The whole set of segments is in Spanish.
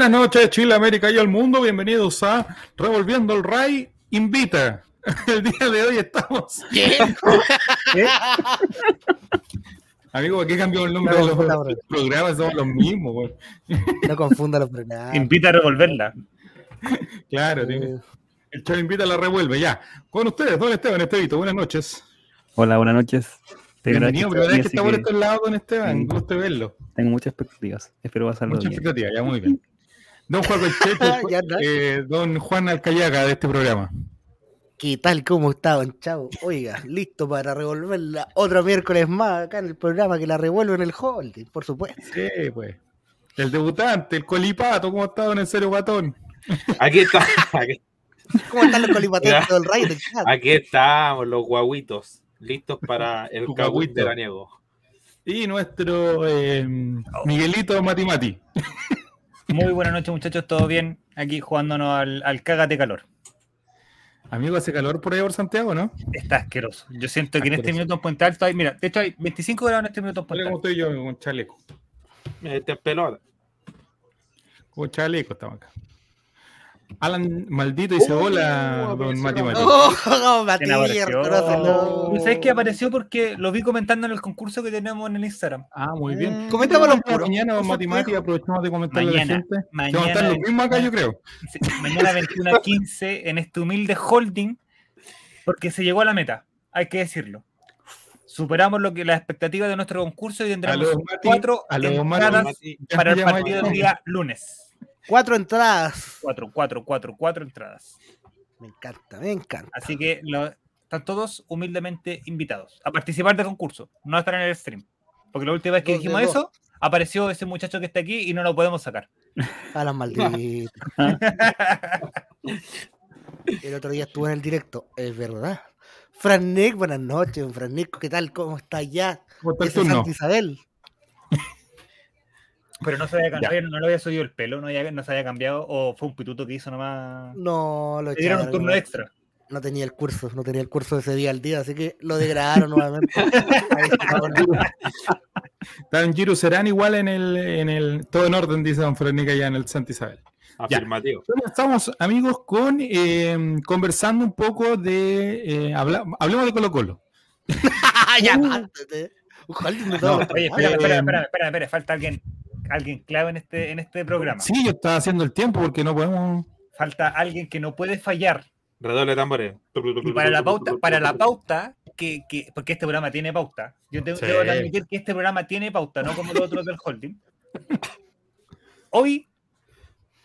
Buenas noches, Chile, América y el mundo. Bienvenidos a Revolviendo el Ray Invita. El día de hoy estamos. ¿Qué? Amigo, ¿por qué cambió el nombre No de los programas? Somos los mismos, güey. No confunda los programas. Invita a revolverla. Claro, tiene- Eh, el Chavo Invita la revuelve, ya. Con ustedes, don Esteban Estevito, buenas noches. Hola, buenas noches. Bienvenido, vez que está por que este lado, don Esteban. Sí. Gusto verlo. Tengo muchas expectativas. Espero pasarlo Mucha bien. expectativa, ya muy bien. Don Juan Checho, eh, don Juan Alcayaga de este programa. ¿Qué tal? ¿Cómo está, don Chavo? Oiga, listo para revolverla otro miércoles más acá en el programa que la revuelve en el holding, por supuesto. Sí, pues. El debutante, el colipato, ¿cómo está don En serio Guatón? Aquí está, aquí, ¿Cómo están los colipateros del rey del chat? aquí estamos los guaguitos, listos para el cagüín veraniego. Y nuestro eh, Miguelito Matimati. Muy buenas noches, muchachos. ¿Todo bien? Aquí jugándonos al, al cágate calor. Amigo, hace calor por ahí por Santiago, ¿no? Está asqueroso. Yo siento que en este minuto en Puente Alto hay, mira, de hecho hay 25 grados en este minuto en Puente cómo Alto. estoy yo con chaleco. Este es pelota. Con chaleco estamos acá. Alan Maldito dice Oh, hola, don apareció. Matimati. ¡Oh. Matías! conócelo. ¿Sabes qué apareció? Porque lo vi comentando en el concurso que tenemos en el Instagram. Ah, muy bien. Mm, coméntamelo Mañana, puro. Mañana, don Eso Matimati, fijo. aprovechamos de comentarle a la Mañana, gente. mañana que vamos a estar los de- mismos acá, yo creo. Mañana 21 a 15 en este humilde holding, porque se llegó a la meta, hay que decirlo. Superamos lo que las expectativas de nuestro concurso y tendremos Mati. cuatro entradas Mati. Para el partido del día lunes. Cuatro entradas. Cuatro, cuatro, cuatro, cuatro entradas. Me encanta, me encanta. Así que lo- están todos humildemente invitados a participar del concurso, no a estar en el stream. Porque la última vez que dijimos eso, apareció ese muchacho que está aquí y no lo podemos sacar. A las malditas. El otro día estuve en el directo, es verdad. Fran Nick, buenas noches, Fran Nick, ¿qué tal? ¿Cómo está ya? ¿Cómo está el Ese turno? Santa Isabel. Pero no se había Ya. cambiado, no le había subido el pelo, no, había- no se había cambiado, o fue un pituto que hizo nomás. No, lo Le dieron un turno no, extra. no tenía el curso, no tenía el curso ese día al día, así que lo degradaron nuevamente. Ahí está, bueno. Tan Giro serán igual en el, en el. Todo en orden, dice don Frenica allá en el Santa Isabel. Afirmativo. Estamos, amigos, con eh, conversando un poco de. eh, habla- hablemos de Colo Colo. ya, Uh. Oye, espera, espera, espera, espera, espera, falta alguien, alguien clave en este, en este programa. Sí, yo estaba haciendo el tiempo porque no podemos. Falta alguien que no puede fallar. Redoble de tambores. Y para la pauta, para la pauta, que, que- porque este programa tiene pauta. Yo tengo Sí. de admitir que este programa tiene pauta, no como los otros del holding. Hoy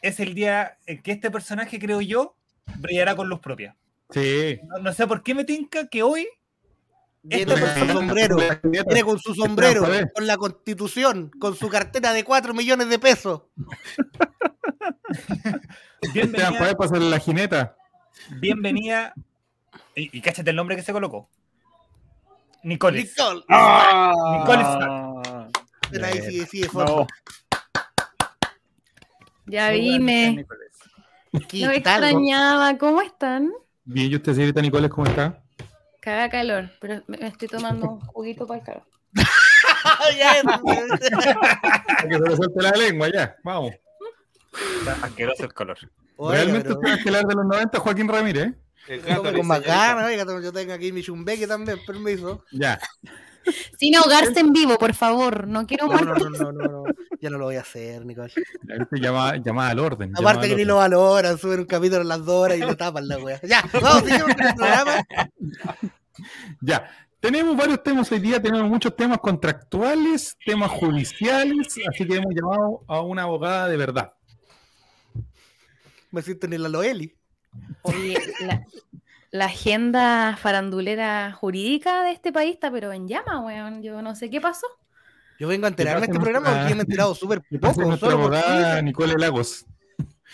es el día en que este personaje, creo yo, brillará con luz propia. Sí. No, no sé por qué me tinca que hoy Viene con su sombrero, viene con su sombrero, con la constitución, con su cartera de 4 millones de pesos. Bienvenida, ¿puedes pasarle la jineta? bienvenida y, y cáchate el nombre que se colocó. Nicoles. Nicole. ¡Ah! Nicoles. Ah, Pero ahí No. Ya. ¿Qué Lo tal? extrañaba. ¿Cómo están? Bien, ¿y usted, señorita Nicoles, cómo está? Caga calor, pero me estoy tomando un juguito para el calor. Ya, Para que se le suelte la lengua, ya. Vamos. Está asqueroso el color. Realmente pero- usted es estelar de los 90, Joaquín Ramírez. ¿eh? El con más ganas, oiga, yo tengo aquí mi chumbeque también, permiso. Ya. Sin ahogarse en vivo, por favor. No quiero No, no, no, no, no, no, ya no lo voy a hacer, Nicole. Llama, llama al orden. Aparte que ni lo valoran, suben un capítulo a las dos horas y lo tapan la wea. Ya, vamos, seguimos con el programa. Ya, tenemos varios temas hoy día, tenemos muchos temas contractuales, temas judiciales, así que hemos llamado a una abogada de verdad. Me siento ni la Loeli. Oye, la, la agenda farandulera jurídica de este país está pero en llama, weón. Yo no sé qué pasó. Yo vengo a enterarme de este programa porque me he enterado súper ¿Qué pasa con poco. nuestra Solo abogada. Nicole Lagos?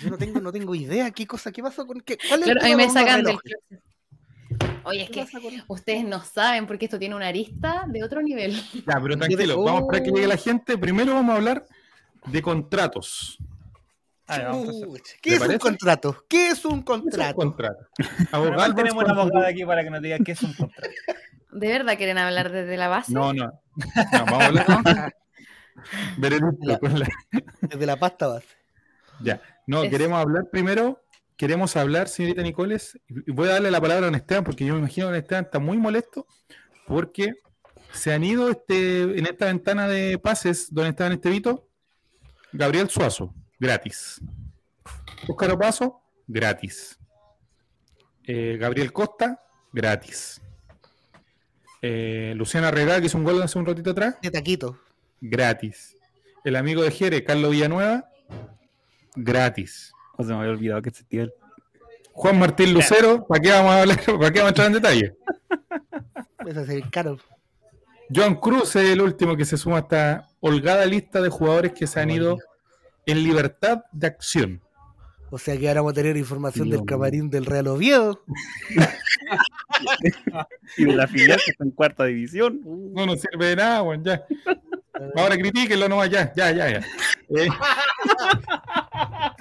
Yo no tengo, no tengo idea qué cosa, qué pasó con qué. ¿Cuál es el ahí tema me sacan del. Oye, es ¿Qué que ustedes no saben porque esto tiene una arista de otro nivel. Ya, pero tranquilo, vamos a esperar que llegue la gente. Primero vamos a hablar de contratos. Ah, vamos a ¿Qué ¿Te es un contrato? ¿Qué es un ¿Qué es un contrato? contrato? Abogado, tenemos una abogada aquí para que nos diga qué es un contrato. ¿De verdad quieren hablar desde la base? No, no. No, vamos a hablar. Veredicto, con la- Desde la pasta base. Ya. No, Es- queremos hablar primero. Queremos hablar, señorita Nicoles. y Voy a darle la palabra a don Esteban porque yo me imagino que don Esteban está muy molesto porque se han ido este, en esta ventana de pases, don Esteban Estevito, Gabriel Suazo, gratis. Óscar Opaso, gratis. Eh, Gabriel Costa, gratis. Eh, Luciana Regada, que hizo un gol hace un ratito atrás, De taquito. gratis. El amigo de Jere, Carlos Villanueva, gratis. Se me había olvidado que existía él. Juan Martín Lucero, ¿para qué vamos a hablar? ¿Para qué vamos a entrar en detalle? Ese es el caro. Joan Cruz es el último que se suma a esta holgada lista de jugadores que se han ido en libertad de acción. O sea que ahora vamos a tener información Dios del camarín del Real Oviedo. Y de la filial que está en cuarta división. No nos sirve de nada, weón, ya. Ahora critíquenlo nomás, ya, ya, ya, ya. Eh,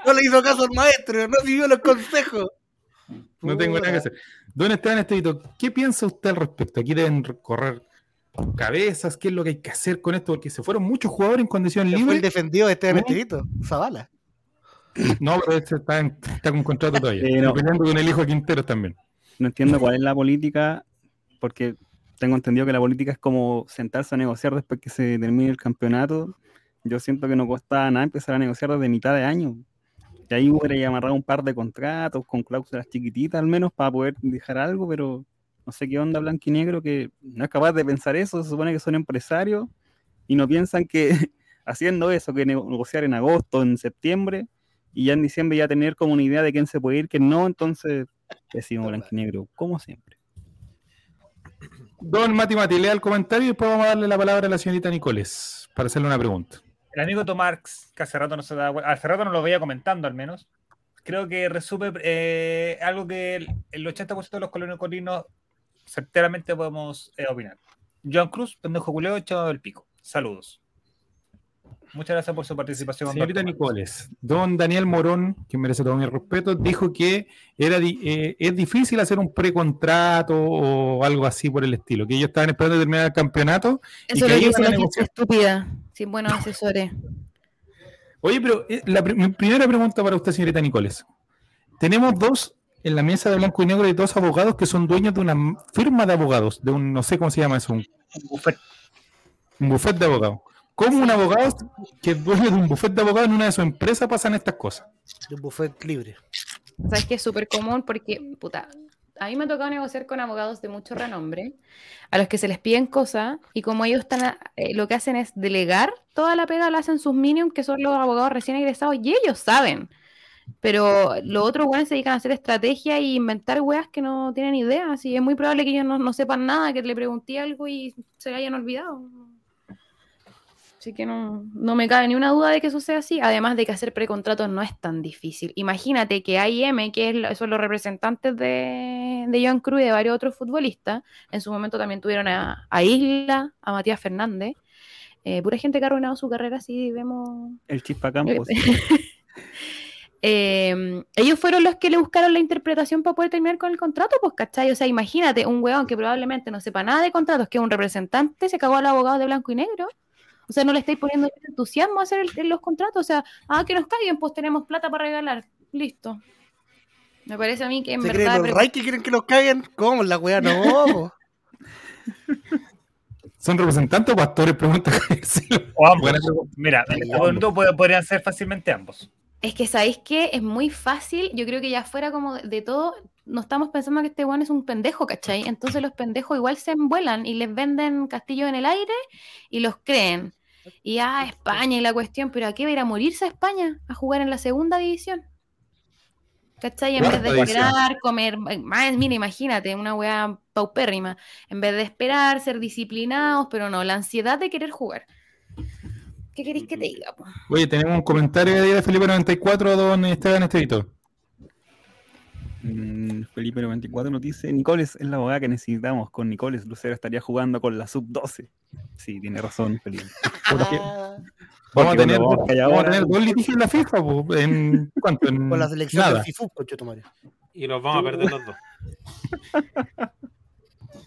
No le hizo caso al maestro, no siguió los consejos. no tengo nada que hacer. Don Esteban Estevito, ¿qué piensa usted al respecto? Aquí deben correr cabezas, ¿qué es lo que hay que hacer con esto? Porque se fueron muchos jugadores en condición Fue el libre. defendido de este ¿No? Estevito, Zavala. No, pero este está, en- está con contrato todavía. Sí, no. Y peleando con el hijo de Quintero también. No entiendo cuál es la política, porque tengo entendido que la política es como sentarse a negociar después que se termine el campeonato. Yo siento que no cuesta nada empezar a negociar desde mitad de año. Y ahí hubiera amarrado un par de contratos con cláusulas chiquititas al menos para poder dejar algo, pero no sé qué onda blanco y negro que no es capaz de pensar eso. Se supone que son empresarios y no piensan que haciendo eso, que nego- negociar en agosto, en septiembre, y ya en diciembre ya tener como una idea de quién se puede ir, quién no, entonces decimos blanco y negro, como siempre. Don Mati lea el comentario y después vamos a darle la palabra a la señorita Nicoles para hacerle una pregunta. El amigo Tomarx, que hace rato no se da hace rato no lo veía comentando al menos, creo que resume eh, algo que el, el 80% de los colonios certeramente podemos eh, opinar. Joan Cruz, pendejo culeo, echado del pico. Saludos. Muchas gracias por su participación. Señorita. Nicoles, don Daniel Morón, que merece todo mi respeto, dijo que era di- eh, es difícil hacer un precontrato o algo así por el estilo, que ellos estaban esperando terminar el campeonato. Y Eso que lo que a la gente estúpida, sin buenos asesores. Oye, pero eh, la mi primera pregunta para usted, señorita Nicoles. Tenemos dos en la mesa de blanco y negro y dos abogados que son dueños de una firma de abogados, de un, no sé cómo se llama eso, un, Buffet. un buffet de abogados. ¿Cómo un abogado que es dueño de un buffet de abogados en una de sus empresas pasan estas cosas? De un buffet libre. Sabes que es súper común porque, puta, a mí me ha tocado negociar con abogados de mucho renombre, a los que se les piden cosas y como ellos están, a- eh, lo que hacen es delegar toda la pega, la hacen sus minions, que son los abogados recién egresados, y ellos saben. Pero los otros weones se dedican a hacer estrategia e inventar weas que no tienen idea. Así es muy probable que ellos no, no sepan nada, que le pregunté algo y se le hayan olvidado. Así que no, no me cabe ni una duda de que eso sea así. Además de que hacer precontratos no es tan difícil. Imagínate que AIM, que es son los representantes de, de Joan Cruz y de varios otros futbolistas, en su momento también tuvieron a, a Isla, a Matías Fernández. eh, pura gente que ha arruinado su carrera, así vemos El Chispa Campos. Eh, ellos fueron los que le buscaron la interpretación para poder terminar con el contrato, pues, ¿cachai? O sea, imagínate, un weón que probablemente no sepa nada de contratos, que es un representante, se cagó al abogado de blanco y negro. O sea, no le estáis poniendo entusiasmo a hacer el- los contratos. O sea, ah, que nos caigan, pues tenemos plata para regalar. Listo. Me parece a mí que en ¿Se verdad. creen los Ray que quieren que los caguen? ¿Cómo? La weá no. ¿Son representantes o pastores? Pregunta. O ambos. Mira, en este podrían ser fácilmente ambos. Es que sabéis que es muy fácil, yo creo que ya fuera como de, de todo, no estamos pensando que este weón es un pendejo, ¿cachai? Entonces los pendejos igual se envuelan y les venden castillos en el aire y los creen. Y ah, España y la cuestión, pero ¿a qué va a ir a morirse a España? A jugar en la segunda división. ¿Cachai? En vez de esperar, comer, más, mira, imagínate, una weá paupérrima. En vez de esperar, ser disciplinados, pero no, la ansiedad de querer jugar. ¿Qué queréis que te diga? po? Oye, tenemos un comentario de Felipe 94, don Esteban Estevito. Mm, Felipe 94 nos dice, Nicoles es la abogada que necesitamos. Con Nicoles Lucero estaría jugando con la sub-12. Sí, tiene razón, Felipe. Porque Ah, vamos, a tener, vamos a ahora- tener dos litigios en la FIFA, po, en ¿cuánto? En Con la selección nada. del FIFU, conchetumare. Y los vamos a perder los dos.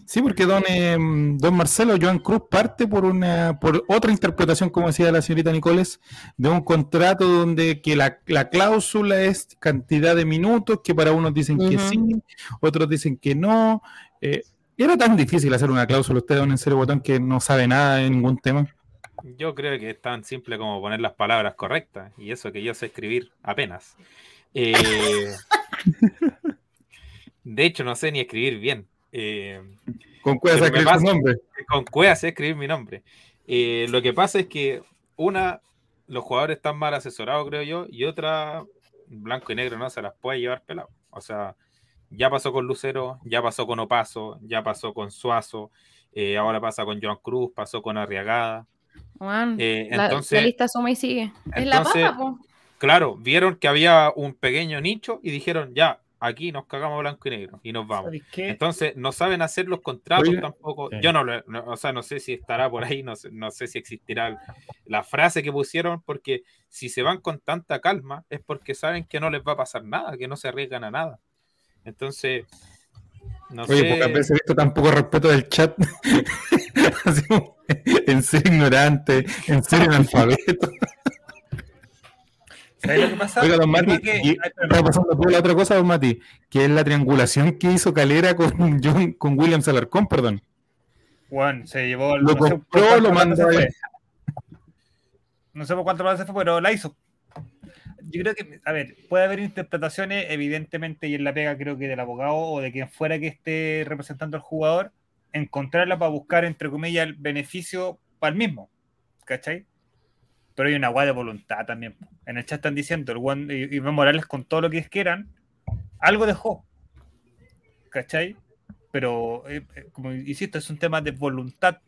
Sí, porque don, eh, don Marcelo Joan Cruz parte por una por otra interpretación, como decía la señorita Nicoles, de un contrato donde que la, la cláusula es cantidad de minutos, que para unos dicen que sí, otros dicen que no. Eh, era tan difícil hacer una cláusula, usted, don En serio Botón, que no sabe nada de ningún tema. Yo creo que es tan simple como poner las palabras correctas. Y eso que yo sé escribir apenas. Eh, de hecho, no sé ni escribir bien. Eh, Con cuál Pero me sacar su nombre. con cueva escribir mi nombre. Eh, lo que pasa es que una, los jugadores están mal asesorados, creo yo, y otra, blanco y negro no se las puede llevar pelado. O sea, ya pasó con Lucero, ya pasó con Opaso, ya pasó con Suazo, eh, ahora pasa con Joan Cruz, pasó con Arriagada. Juan, Eh, la, entonces, la lista suma y sigue. es la entonces- papa, po. claro, vieron que había un pequeño nicho y dijeron, ya, aquí nos cagamos blanco y negro y nos vamos. Entonces, no saben hacer los contratos Oiga. tampoco. Sí. Yo no, lo- no- o sea, no sé si estará por ahí, no sé, no sé si existirá la frase que pusieron, porque si se van con tanta calma es porque saben que no les va a pasar nada, que no se arriesgan a nada. Entonces, no Oye, sé. pocas veces he visto tan poco respeto del chat. En ser ignorante, en ser analfabeto. ¿Sabes lo que pasa? Oiga, don Mati, que- y- Ay, por la otra cosa, don Mati, que es la triangulación que hizo Calera con, John, con William Salarcón, perdón. Juan se llevó. Lo no sé compró, cuánto lo mandó. No sé por cuánto plata se fue, pero la hizo. Yo creo que, a ver, puede haber interpretaciones, evidentemente, y en la pega creo que del abogado o de quien fuera que esté representando al jugador, encontrarla para buscar, entre comillas, el beneficio para el mismo. ¿Cachai? Pero hay una guay de voluntad también. En el chat están diciendo, el Juan y Iván Morales con todo lo que quieran, algo dejó. ¿Cachai? Pero, eh, eh, como insisto, es un tema de voluntad.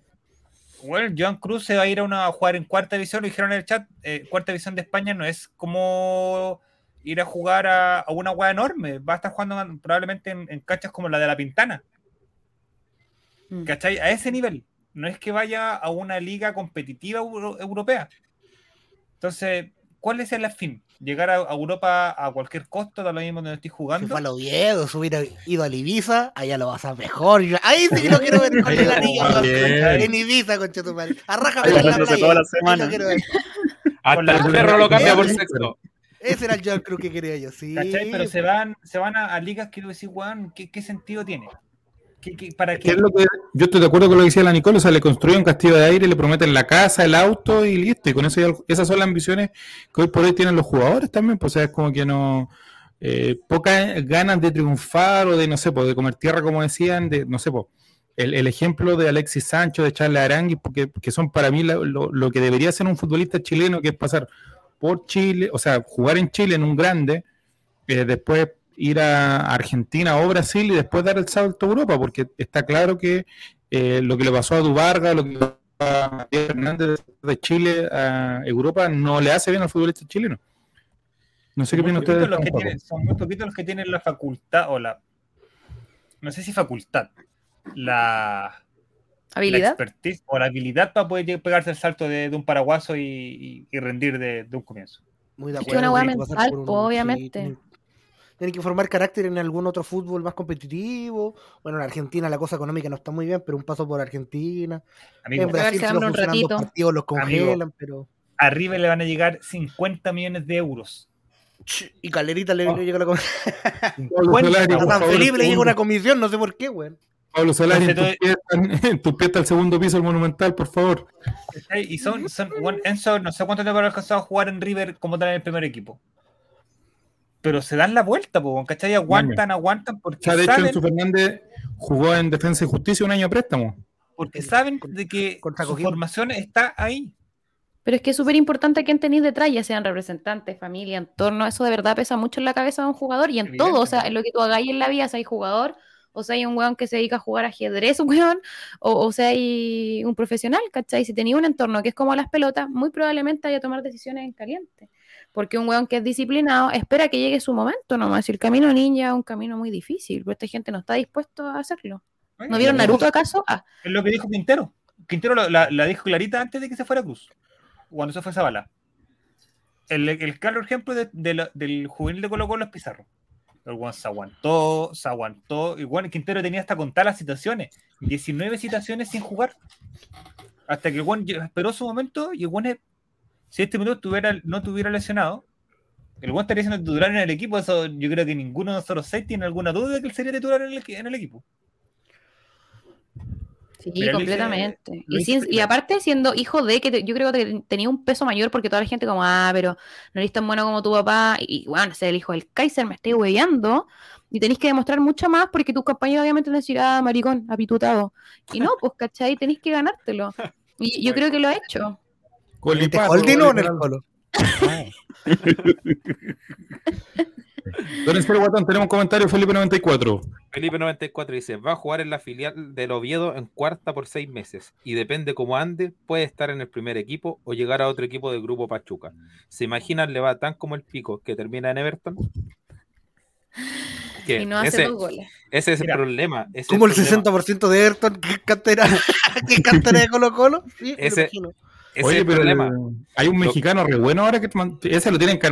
Bueno, Joan Cruz se va a ir a, una, a jugar en cuarta división, lo dijeron en el chat, eh, cuarta división de España no es como ir a jugar a, a una hueá enorme, va a estar jugando en- probablemente en, en canchas como la de la Pintana, Mm. ¿cachai? A ese nivel, no es que vaya a una liga competitiva euro- europea. Entonces, ¿cuál es el fin? ¿Llegar a, a Europa a cualquier costo, da lo mismo donde estoy jugando? fue a los viejos, se hubiera ido a Ibiza, allá lo vas a ver Yo- Ahí sí que lo quiero ver con el anillo en Ibiza, con Chetumal. En la bajándose toda playa. la semana. Hasta el perro lo cambia por sexo. Ese era el Joan Cruz que quería yo, sí. ¿Cachai? Pero se van, se van a, a ligas que tú decís, weón, ¿qué, qué sentido tiene? ¿Qué, qué- ¿Para ¿Qué qué? es lo que, yo estoy de acuerdo con lo que decía la Nicole, o sea, le construyen un castillo de aire, le prometen la casa, el auto y listo. Y con eso esas son las ambiciones que hoy por hoy tienen los jugadores también, pues o sea, es como que no... eh, pocas ganas de triunfar o de, no sé, pues, de comer tierra, como decían, de, no sé, pues, el, el ejemplo de Alexis Sancho, de Charles Aranguis, porque que son para mí lo, lo que debería ser un futbolista chileno, que es pasar por Chile, o sea, jugar en Chile en un grande, eh, después ir a Argentina o Brasil y después dar el salto a Europa, porque está claro que eh, lo que le pasó a Dubarga, lo que le pasó a Matías Fernández de Chile a Europa no le hace bien al futbolista chileno. No sé qué Son opinan ustedes. poquitos los que tampoco. tienen- son muy poquitos los que tienen la facultad o la. No sé si facultad. La, la ¿Habilidad? expertise o la habilidad para poder pegarse el salto de, de un paraguaso y, y- y rendir de, de un comienzo. Muy de Es que acuerdo. una hueá mental, un- obviamente. Tienen, tienen que formar carácter en algún otro fútbol más competitivo. Bueno, en Argentina la cosa económica no está muy bien, pero un paso por Argentina. Amigo, en Brasil si hambre los un funcionan dos ratito. partidos los congelan, pero... arriba le van a llegar 50 millones de euros. Y Calerita le, Oh. le llega la com- Pablo Cuenta, Solari, a San favor, Felipe le llega una comisión, no sé por qué, weón. Pablo Solari, en pies está el segundo piso del Monumental, por favor. Y son, son bueno, Enzo, no sé cuánto tiempo habrá alcanzado a jugar en River como tal en el primer equipo. Pero se dan la vuelta, po, ¿cachai? Aguantan, aguantan O porque sea, de hecho, saben, Enzo Fernández jugó en Defensa y Justicia un año a préstamo. porque saben de que Contra su formación está ahí. Pero es que es súper importante quién tenéis detrás, ya sean representantes, familia, entorno. Eso de verdad pesa mucho en la cabeza de un jugador y en todo. O sea, en lo que tú hagáis en la vida, seas jugador, o sea, hay un weón que se dedica a jugar ajedrez, un weón, o, o sea, hay un profesional, ¿cachai? Si tenía un entorno que es como las pelotas, muy probablemente haya que tomar decisiones en caliente. Porque un weón que es disciplinado espera que llegue su momento nomás. Si el camino ninja es un camino muy difícil, pero esta gente no está dispuesto a hacerlo. ¿No vieron Naruto acaso? Ah, Es lo que dijo Quintero. Quintero la, la dijo clarita antes de que se fuera Cruz. Cuando se fue Zabala. El, el claro ejemplo de- de la- del juvenil de Colo Colo es Pizarro. El weón se aguantó, se aguantó. Y bueno, Quintero tenía hasta contar las situaciones. 19 situaciones sin jugar. Hasta que el lle- esperó su momento y el es- si este minuto tuviera, no tuviera lesionado, el weón estaría siendo titular en el equipo. Eso yo creo que ninguno de nosotros seis tiene alguna duda de que él sería titular en el, equi- en el equipo. Sí, completamente. y, sin- aparte siendo hijo de, que te- yo creo que tenía un peso mayor porque toda la gente como, ah, pero no eres tan bueno como tu papá, y bueno, ser el hijo del Kaiser, me estoy hueveando, y tenéis que demostrar mucho más porque tus compañeros obviamente van a decir, ah, maricón, apitutado. Y no, pues, ¿cachai? Tenéis que ganártelo. Y yo creo que lo ha hecho. Con ¿En este holding o en el colo? Don Encero Guatón, tenemos un comentario, Felipe 94. Felipe 94 dice, va a jugar en la filial del Oviedo en cuarta por seis meses y depende cómo ande, puede estar en el primer equipo o llegar a otro equipo del grupo Pachuca. ¿Se imaginan le va tan como el pico que termina en Everton? Que Y no hace ese, dos goles. ese es Mira, el problema. ese Como el problema. 60% de Everton, que cantera, que cantera de Colo Colo. Sí, Ese- imagino. Ese Oye, es el pero problema. el- hay un mexicano re bueno ahora que ese lo tienen que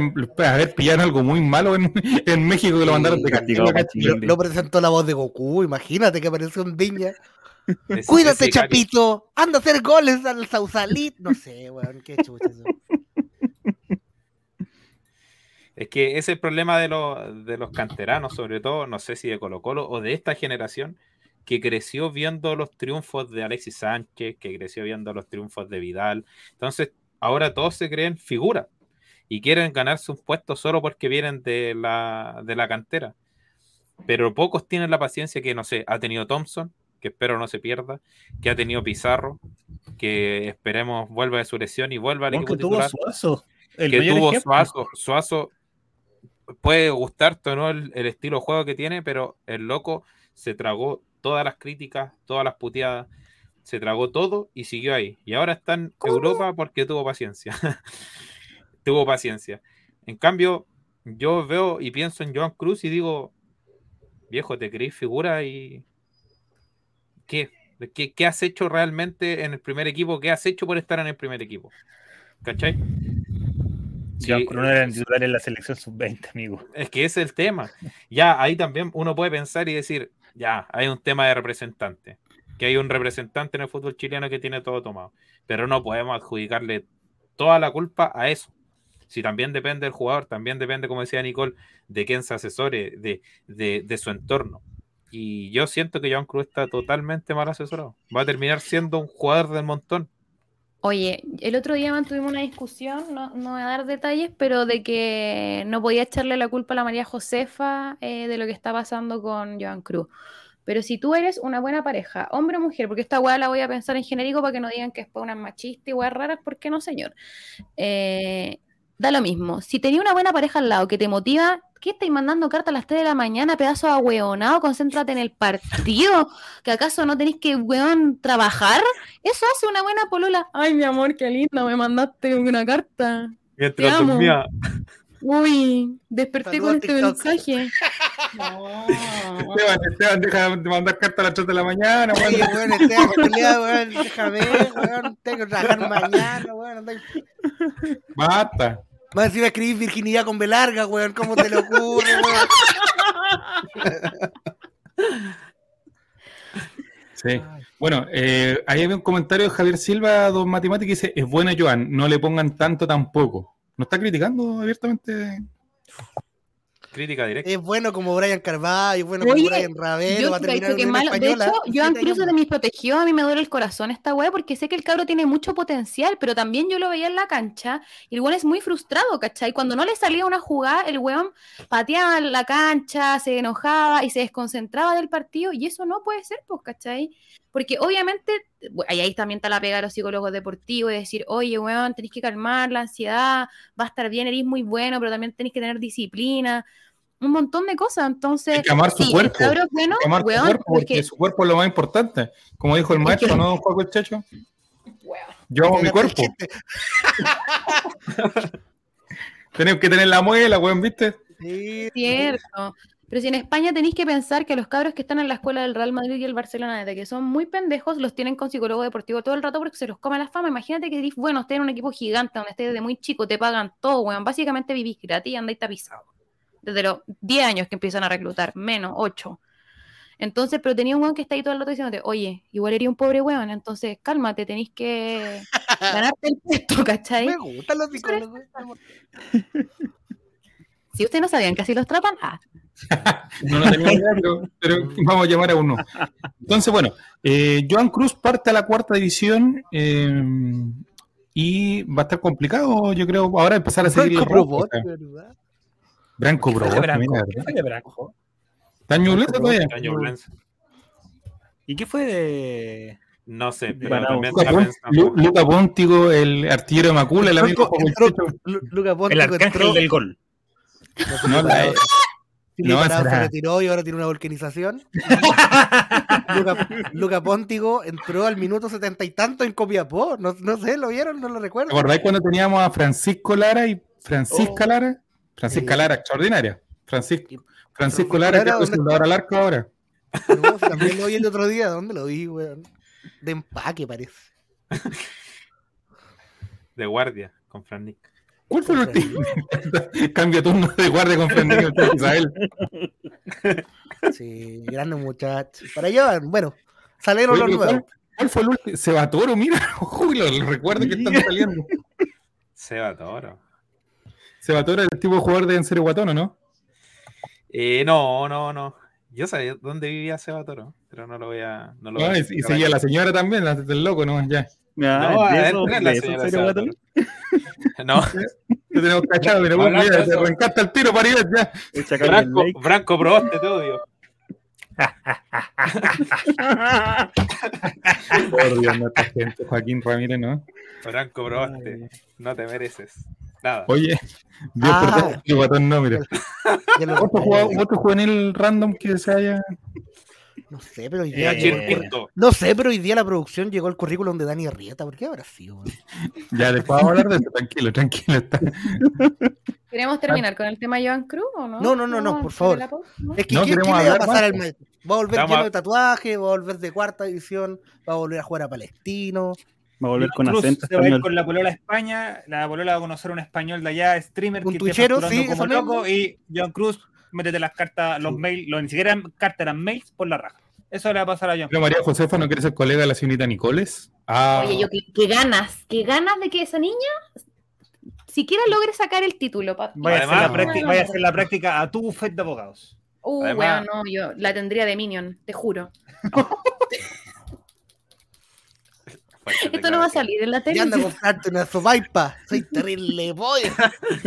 haber pillado en algo muy malo en, en México que lo mandaron de castigo. Lo, lo presentó la voz de Goku, imagínate que apareció Viña. Ese- Cuídate, ese Gary- Chapito, anda a hacer goles al Sausalit. No sé, weón, qué chucha eso. Es que ese es el problema de, los de los canteranos, sobre todo, no sé si de Colo Colo o de esta generación, que creció viendo los triunfos de Alexis Sánchez, que creció viendo los triunfos de Vidal. Entonces, ahora todos se creen figuras y quieren ganarse un puesto solo porque vienen de la, de la cantera. Pero pocos tienen la paciencia que, no sé, ha tenido Thompson, que espero no se pierda, que ha tenido Pizarro, que esperemos vuelva de su lesión y vuelva al equipo que tuvo titular Suazo. El que tuvo ejemplo. Suazo. Suazo puede gustarte o no el, el estilo de juego que tiene, pero el loco se tragó todas las críticas, todas las puteadas, se tragó todo y siguió ahí. Y ahora está en Europa porque tuvo paciencia. tuvo paciencia. En cambio, yo veo y pienso en Joan Cruz y digo, viejo, te creí figura y... ¿Qué? ¿Qué, qué has hecho realmente en el primer equipo? ¿Qué has hecho por estar en el primer equipo? ¿Cachai? Joan Sí, Cruz era el titular en la selección sub-20, amigo. Es que ese es el tema. Ya ahí también uno puede pensar y decir, ya, hay un tema de representante, que hay un representante en el fútbol chileno que tiene todo tomado, pero no podemos adjudicarle toda la culpa a eso. Si también depende del jugador, también depende, como decía Nicole, de quién se asesore, de, de, de su entorno. Y yo siento que Joan Cruz está totalmente mal asesorado. Va a terminar siendo un jugador del montón. Oye, el otro día mantuvimos una discusión, no, voy a dar detalles, pero de que no podía echarle la culpa a la María Josefa eh, de lo que está pasando con Joan Cruz. Pero si tú eres una buena pareja, hombre o mujer, porque esta weá la voy a pensar en genérico para que no digan que es para unas machistas y weas raras, porque no, señor. Eh, da lo mismo. Si tenía una buena pareja al lado que te motiva, ¿qué estáis mandando cartas a las 3 de la mañana, pedazo de ahueonado? Concéntrate en el partido. ¿Que acaso no tenéis que, weón, trabajar? Eso hace una buena polola. Ay, mi amor, qué lindo, me mandaste una carta. Mientras amo. Uy, desperté Saludos con este TikTok. mensaje. No. Esteban, Esteban, deja de mandar cartas a las 3 de la mañana, weón. weón, Esteban, weón, déjame, weón, tengo que trabajar mañana, weón. Basta. Más encima escribir virginidad con B larga, weón, ¿cómo te le ocurre, weón? Sí. Bueno, eh, ahí había un comentario de Javier Silva, dos matemáticos, que dice, es buena Joan, no le pongan tanto tampoco. ¿No está criticando abiertamente? Crítica directa. Es bueno como Brian Carvalho, es bueno como Oye, Brian Ravelo, Yo va a te terminar que malo. De Española. hecho, es años de mis protegidos. A mí me duele el corazón esta weá porque sé que el cabro tiene mucho potencial, pero también yo lo veía en la cancha y el weón es muy frustrado, ¿cachai? Cuando no le salía una jugada, el weón pateaba la cancha, se enojaba y se desconcentraba del partido y eso no puede ser, pues, ¿cachai? Porque obviamente, bu- ahí, ahí también está la pega de los psicólogos deportivos, de decir, oye, weón, tenés que calmar la ansiedad, va a estar bien, eres muy bueno, pero también tenés que tener disciplina, un montón de cosas. Entonces, Hay que amar su sí, el cuerpo. cabro es bueno, Hay que amar su cuerpo, porque porque- su cuerpo es lo más importante. Como dijo el Es maestro, que- ¿no, el Checho? weón. Yo amo mi cuerpo. Tenemos que tener la muela, weón, ¿viste? Sí, Cierto. Pero si en España tenéis que pensar que los cabros que están en la escuela del Real Madrid y el Barcelona, desde que son muy pendejos, los tienen con psicólogo deportivo todo el rato porque se los come la fama. Imagínate que eres bueno, estés en un equipo gigante donde estés desde muy chico, te pagan todo, weón. Básicamente vivís gratis y andáis tapizado. Desde los 10 años que empiezan a reclutar, menos 8. Entonces, pero tenía un weón que está ahí todo el rato diciéndote, oye, igual eres un pobre weón, entonces cálmate, tenéis que ganarte el puesto, ¿cachai? Me gustan los psicólogos. Si ustedes no sabían que así los tratan, ah, No lo tenía idea, pero, pero vamos a llamar a uno. Entonces, bueno, eh, Joan Cruz parte a la cuarta división eh, y va a estar complicado, yo creo, ahora empezar a seguir los ¿verdad? Branco ¿Qué fue de Probot, Branco? mira, ¿Qué fue de Branco? ¿Está todavía? ¿Y qué fue de.? No sé, pero Luca, está Pon- pensando. Lu- Luca Póntigo, el artillero de Macula, el amigo Luca El Póntico arcángel entró, del gol. No, la- no, se retiró y ahora tiene una volcanización. Luca, Luca Póntigo entró al minuto setenta y tanto en Copiapó. No, no sé, ¿lo vieron? No lo ¿Te recuerdo. acordáis cuando teníamos a Francisco Lara y Francisca Oh. Lara? Francisca Sí. Lara, extraordinaria. Francisco, Francisco Francisco Lara, Lara, que es ¿dónde soldador al arco ahora. No, también lo vi el otro día. ¿Dónde lo vi, weón? De empaque, parece. De guardia con Fran Nick. ¿Cuál fue el último? Cambio turno de guardia con Fernando Isabel. Sí, grande muchacho. Para allá van. Bueno, salieron los ¿cuál, nuevos. cuál fue el último? Sebatoro, mira. Uy, lo, lo recuerdo que están saliendo. Seba Toro. Sebatoro es el tipo de jugador de Enserio Guatono, ¿no? Eh, no, no, no. Yo sabía dónde vivía Seba Toro, pero no lo voy a. No lo voy a No, y, decir y seguía la señora también, la del loco, ¿no? Ya. Ah, No, a ¿de ver, eso- ¿quién es la señora serio, Seba Guatón? Toro? No, Lo tenemos cachado, mira, Hablando mira, te eso. arrancaste el tiro para ir ya. Branco, probaste todo, digo. Por Dios, no esta gente, Joaquín Ramírez, ¿no? Branco probaste. No te mereces. Nada. Oye, Dios Ah. perdón, Enserio Guatón no, mira. ¿Otro, jugador- otro juvenil random que se haya. No sé, pero hoy día Eh, llegó el. No sé, pero hoy día la producción llegó el currículum de Dani Arrieta. ¿Por qué habrá sido? Ya, después vamos a hablar de eso, tranquilo, tranquilo. Está. ¿Queremos terminar con el tema Joan Cruz o no? No, no, no, no, ¿Vamos a por favor. ¿No? Es que No, ¿qué, qué queremos le va a pasar al maestro? Va a volver lleno a- de tatuajes, va a volver de cuarta división, va a volver a jugar a Palestino. Va a volver con Cruz acento se va a ir con la polola a España. La polola va a conocer un español de allá, streamer, Un que facturando sí, como loco. Y John Cruz, métete las cartas, los Sí. mails, los, ni siquiera eran cartas, eran mails por la raja. Eso le va a pasar a John Pero María Josefa no quiere ser colega de la señorita Nicoles. Ah, Oye, yo qué, qué ganas, qué ganas de que esa niña siquiera logre sacar el título. pa- Vaya, a hacer la práctica, vaya a hacer la práctica a tu bufete de abogados. Uh, Además- weón, no, yo la tendría de Minion, te juro. Esto no va a salir en la Y tele. anda a comprarte una sopaipa. Soy terrible, boy.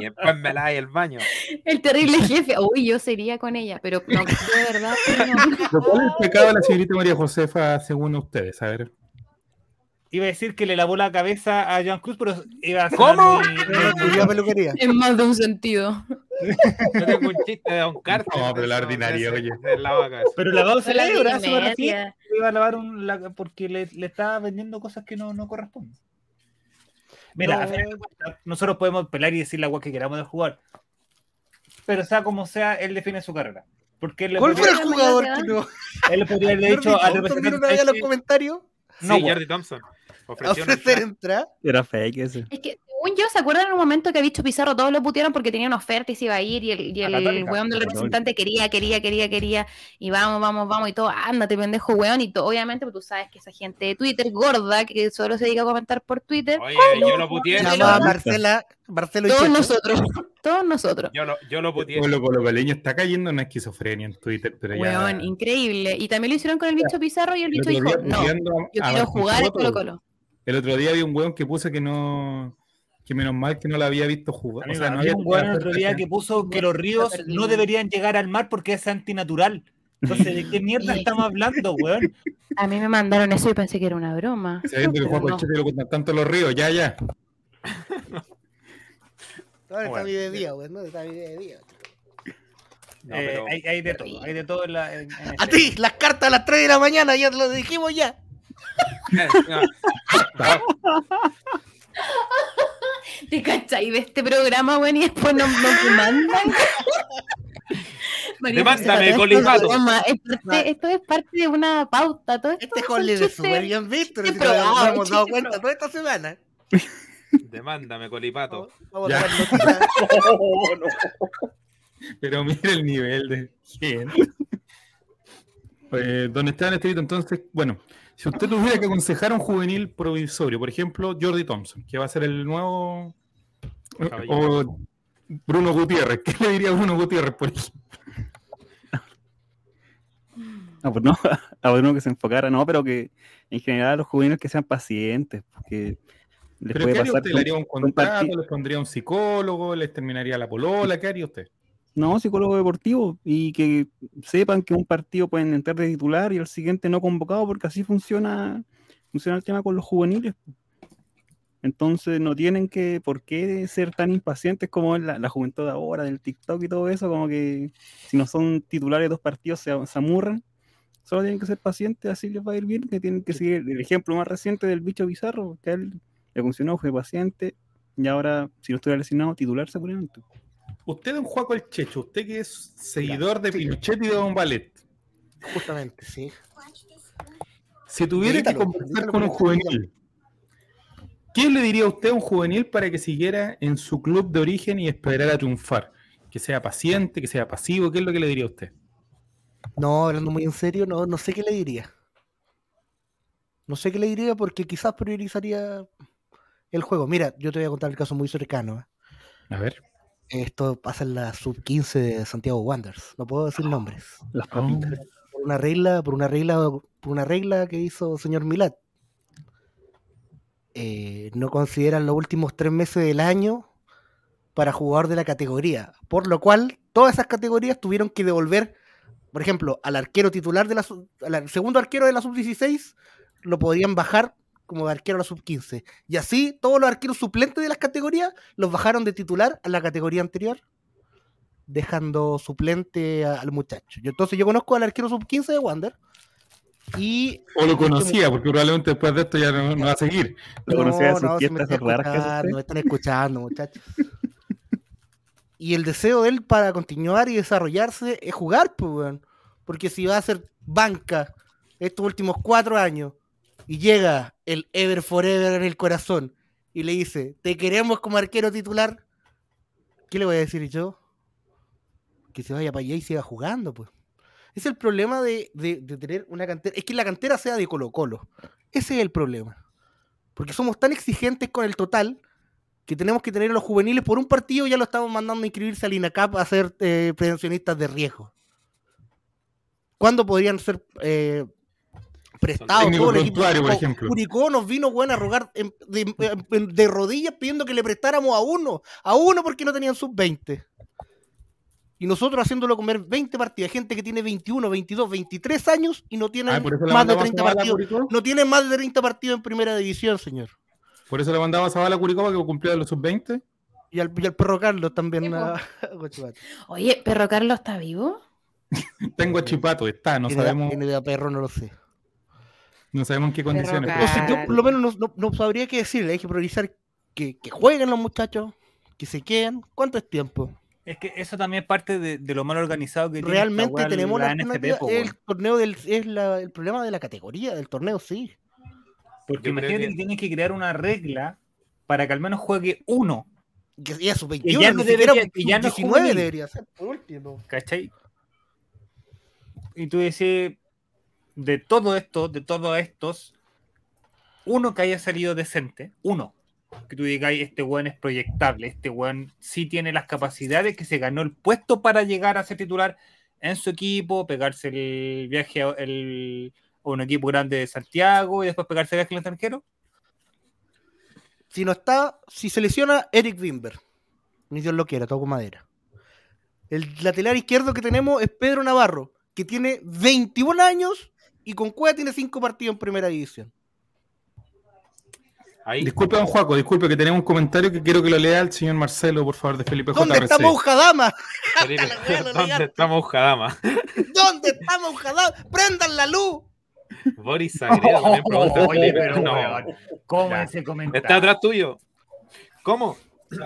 Y después me la hay el baño. El terrible jefe. Uy, yo sería con ella, pero no, de verdad. no. ¿Pero ¿Cuál es el pecado de la señorita María Josefa según ustedes? A ver. Iba a decir que le lavó la cabeza a John Cruz, pero iba a ser ¿Cómo? No, no, peluquería. En más de un sentido. Yo tengo un chiste de Don Carter. No, pero la ordinaria, oye. de. Pero lavado refiero. media. Iba a lavar un, la- porque le, le estaba vendiendo cosas que no, no corresponden. Mira, No. de nosotros podemos pelar y decir la agua que queramos del jugador. Pero sea como sea, él define su carrera. Porque él le ¿Cuál fue el jugador que no? él le podría haberle dicho al representante. una vez a los comentarios No, sí, güey. Jordi Thompson. A ofrecer entrada. entrar. Era fake ese. Es que, según yo, ¿se acuerdan en un momento que Bicho Pizarro todos lo putearon porque tenía una oferta y se iba a ir? Y el, y A el weón del A representante quería, quería, quería, quería. Y vamos, vamos, vamos. Y todo, ándate, pendejo, weón. Y to- obviamente, pues, tú sabes que esa gente de Twitter gorda, que solo se dedica a comentar por Twitter, Oye, yo lo puteé. A Marcela, Marcelo y todos nosotros, todos nosotros. Yo lo, yo lo puteé. El pueblo colocaleño está cayendo en una esquizofrenia en Twitter, pero ya. Weón, increíble. Y también lo hicieron con el bicho Pizarro y el El bicho dijo, no, yo a quiero jugar en Soto. Colo Colo. El otro día había un weón que puso que no. Que menos mal que no la había visto jugar. O sea, no había un weón el otro día que puso que los ríos no deberían llegar al mar porque es antinatural. Entonces, ¿de qué mierda estamos hablando, weón? A mí me mandaron eso y pensé que era una broma. Sabiendo que Juan no. Colchete lo cuentan tanto los ríos, ya, ya. Ahora está de día, güey, no está mi de día. No, Eh, pero- hay, hay de todo, hay de todo en la. en- en A este- ti, las cartas a las 3 de la mañana, ya lo dijimos ya. ¿Te cachai de este programa, weón? Y después nos, nos. María Demándame, todo esto Colipato. es parte- Esto es parte de una pauta. Todo esto Este Holly es chistes. súper bien visto, si nos hemos dado cuenta toda esta semana. Demándame, colipato. Vamos noticias. Pero mira el nivel de gente. Eh, don Esteban Estevito, entonces, bueno, si usted tuviera que aconsejar a un juvenil provisorio, por ejemplo, Jordi Thompson, que va a ser el nuevo. O Bruno Gutiérrez, ¿qué le diría a Bruno Gutiérrez, por ejemplo? No, pues no, a Bruno que se enfocara, no, pero que en general a los juveniles que sean pacientes, porque les ¿Pero puede qué haría pasar usted? ¿Le haría un contrato? ¿Les pondría un psicólogo? ¿Les terminaría la polola? ¿Qué haría usted? No, psicólogo deportivo y que sepan que un partido pueden entrar de titular y el siguiente no convocado porque así funciona, funciona el tema con los juveniles. Entonces no tienen que, por qué ser tan impacientes como la, la juventud de ahora, del TikTok y todo eso, como que si no son titulares de dos partidos se, se amurran. Solo tienen que ser pacientes, así les va a ir bien, que tienen que seguir el ejemplo más reciente del bicho bizarro, que a él le funcionó, fue paciente, y ahora, si no estuviera lesionado, titular seguramente. Usted, don Juaco el Checho, usted que es seguidor de Pinochet y de Don Ballet, Justamente, sí. si tuviera que conversar con un juvenil, ¿qué le diría usted a un juvenil para que siguiera en su club de origen y esperara a triunfar? Que sea paciente, que sea pasivo, ¿qué es lo que le diría a usted? No, hablando muy en serio, no, no sé qué le diría. No sé qué le diría porque quizás priorizaría el juego. Mira, yo te voy a contar el caso muy cercano. ¿eh? A ver. Esto pasa en la sub 15 de Santiago Wanderers. No puedo decir nombres. Las papitas. Por una regla, por una regla, por una regla que hizo el señor Milat. Eh, no consideran los últimos tres meses del año para jugador de la categoría. Por lo cual, todas esas categorías tuvieron que devolver, por ejemplo, al arquero titular de la sub- al segundo arquero de la sub 16, lo podían bajar como de arquero a la sub 15. Y así todos los arqueros suplentes de las categorías los bajaron de titular a la categoría anterior, dejando suplente a- al muchacho. Yo, entonces yo conozco al arquero sub 15 de Wander. Y O lo conocía, porque probablemente después de esto ya no, no va a seguir. Lo conocía de sus me fiestas raras que me están escuchando, muchachos. y el deseo de él para continuar y desarrollarse es jugar, pues, weón. Porque si va a ser banca estos últimos cuatro años y llega el Ever Forever en el corazón y le dice, te queremos como arquero titular, ¿qué le voy a decir yo? Que se vaya para allá y siga jugando, pues. Es el problema de, de- tener una cantera. Es que la cantera sea de Colo Colo. Ese es el problema. Porque somos tan exigentes con el total que tenemos que tener a los juveniles por un partido ya lo estamos mandando a inscribirse al INACAP a ser eh, de riesgo. ¿Cuándo podrían ser eh, prestados Técnico todo el equipo? por ejemplo. Curicó nos vino bueno, a rogar en- de, de rodillas pidiendo que le prestáramos a uno, a uno porque no tenían sub-20. Y nosotros haciéndolo comer 20 partidos, gente que tiene 21, 22, 23 años y no Ah, eso le más de mandamos 30 a Zavala a partidos. No tienen más de 30 partidos en primera división, señor. Por eso le mandaba a Zabala a Curicó para que cumpliera los sub-20. Y al, y al perro Carlos también. A-. Oye, ¿Perro Carlos está vivo? Tengo a Chipato, está, no Tiene sabemos, tiene edad perro, no lo sé. No sabemos en qué condiciones. O sea, yo por lo menos no, no- no sabría qué decirle. Hay que priorizar que, que jueguen los muchachos, que se queden. ¿Cuánto es tiempo? Es que eso también es parte de, de lo mal organizado que tiene Realmente weá, tenemos la NFP, alternativa. po, El torneo del, es la- el problema de la categoría, del torneo, sí. Porque Yo imagínate que- que tienen que crear una regla para que al menos juegue uno, Que ya su Que 21, ya no siquiera debería- que ya no es 19 juvenil. debería ser, por último. ¿cachai? Y tú decís, de todo esto, de todos estos, uno que haya salido decente, uno, que tú digas, este weón es proyectable, este weón sí tiene las capacidades, que se ganó el puesto para llegar a ser titular en su equipo, pegarse el viaje a, el- un equipo grande de Santiago y después pegarse el viaje al extranjero. Si no está, si se lesiona Eric Wimber, ni Dios lo quiera, toco madera. El lateral izquierdo que tenemos es Pedro Navarro, que tiene 21 años y con Cueva tiene 5 partidos en primera división. Ahí, Disculpe, don Juaco, disculpe que tenemos un comentario que quiero que lo lea el señor Marcelo, por favor, de Felipe ¿Dónde JRC. está Moujadama? Felipe, ¿dónde está Mojadama? ¿Dónde está Moujadama? ¡Prendan la luz! Boris Sagredo también pregunta. Oye, Felipe. pero, No, weón, ¿Cómo Ya. ese comentario? está atrás tuyo. ¿Cómo?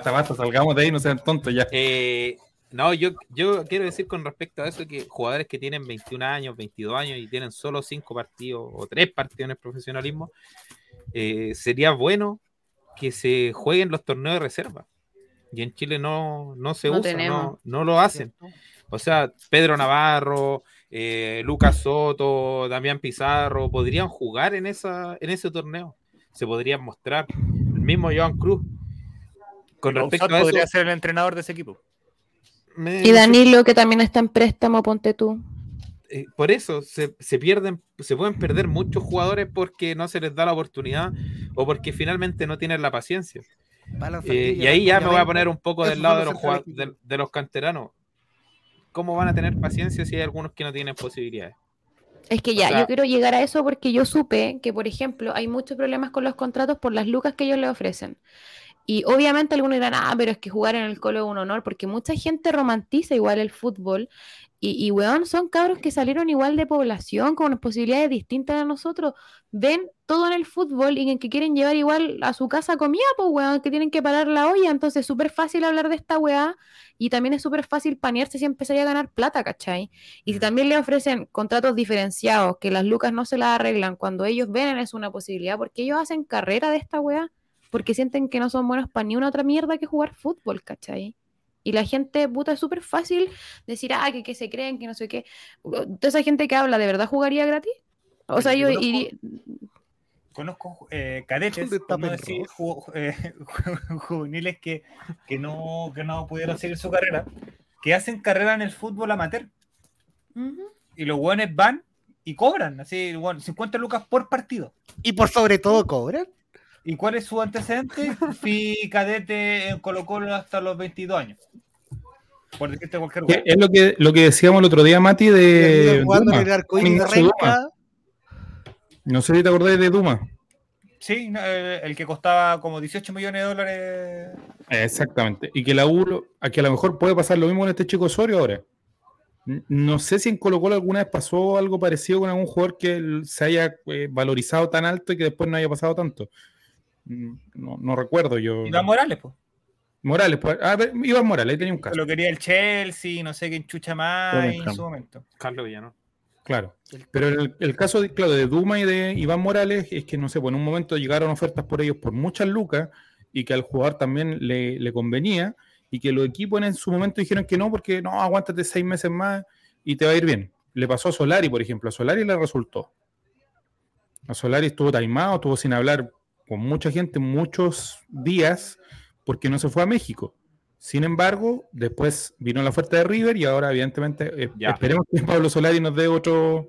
Basta, salgamos de ahí, no sean tontos ya. Eh, no, yo, yo quiero decir con respecto a eso que jugadores que tienen 21 años, 22 años y tienen solo 5 partidos o 3 partidos en el profesionalismo, eh, sería bueno que se jueguen los torneos de reserva. Y en Chile no, no se No usa, no, no lo hacen. O sea, Pedro Navarro, eh, Lucas Soto, Damián Pizarro, podrían jugar en, esa, en ese torneo. Se podrían mostrar. El mismo Joan Cruz. Con respecto a podría eso, ser el entrenador de ese equipo. Me- Y Danilo, que también está en préstamo, ponte tú. eh, por eso se, se pierden, se pueden perder muchos jugadores porque no se les da la oportunidad o porque finalmente no tienen la paciencia. Eh, y ahí ya me voy a poner un poco del lado de los de, de los canteranos. ¿Cómo van a tener paciencia si hay algunos que no tienen posibilidades? Es que ya, sea- yo quiero llegar a eso porque yo supe que, por ejemplo, hay muchos problemas con los contratos por las lucas que ellos le ofrecen. Y obviamente algunos dirán, ah, pero es que jugar en el colo es un honor, porque mucha gente romantiza igual el fútbol. Y, y weón, son cabros que salieron igual de población, con unas posibilidades distintas a nosotros. Ven todo en el fútbol y en que quieren llevar igual a su casa comida, pues weón, que tienen que parar la olla. Entonces es súper fácil hablar de esta weá y también es súper fácil panearse si empezáis a ganar plata, ¿cachai? Y si también le ofrecen contratos diferenciados, que las lucas no se las arreglan cuando ellos ven en eso una posibilidad, porque ellos hacen carrera de esta weá, porque sienten que no son buenos para ni una otra mierda que jugar fútbol, ¿cachai? Y la gente, puta, es súper fácil decir, ah, que, que se creen, que no sé qué. Toda esa gente que habla, ¿de verdad jugaría gratis? O sea, yo conozco- iría... Conozco eh, cadetes, decir ju- eh, ju- juveniles que, que, no, que no pudieron seguir su carrera, que hacen carrera en el fútbol amateur. Y los buenos van y cobran, así, bueno, 50 lucas por partido. Y por sobre todo cobran. ¿Y cuál es su antecedente? Fui cadete en Colo Colo hasta los 22 años. Por decirte cualquier lugar. Es lo que, lo que decíamos el otro día, Mati, de. jugando en Duma. No sé si te acordáis de Duma. Sí, eh, el que costaba como 18 millones de dólares. Exactamente. Y que la U, que a lo mejor puede pasar lo mismo con este chico Osorio ahora. No sé si en Colo Colo alguna vez pasó algo parecido con algún jugador que se haya eh, valorizado tan alto y que después no haya pasado tanto. Mm, No, no recuerdo yo. Iván Morales, pues. Morales, pues, a ver, Iván Morales, ahí tenía un caso. Lo quería el Chelsea, no sé quién chucha más en su momento. Carlos Villano. Claro. Pero el, el caso, de, claro, de Duma y de Iván Morales es que, no sé, pues en un momento llegaron ofertas por ellos por muchas lucas y que al jugador también le, le convenía y que los equipos en su momento dijeron que no, porque no, aguántate seis meses más y te va a ir bien. Le pasó a Solari, por ejemplo. A Solari le resultó. A Solari estuvo taimado, estuvo sin hablar con mucha gente muchos días porque no se fue a México. Sin embargo, después vino la oferta de River y ahora, evidentemente, eh, esperemos que Pablo Solari nos dé otro,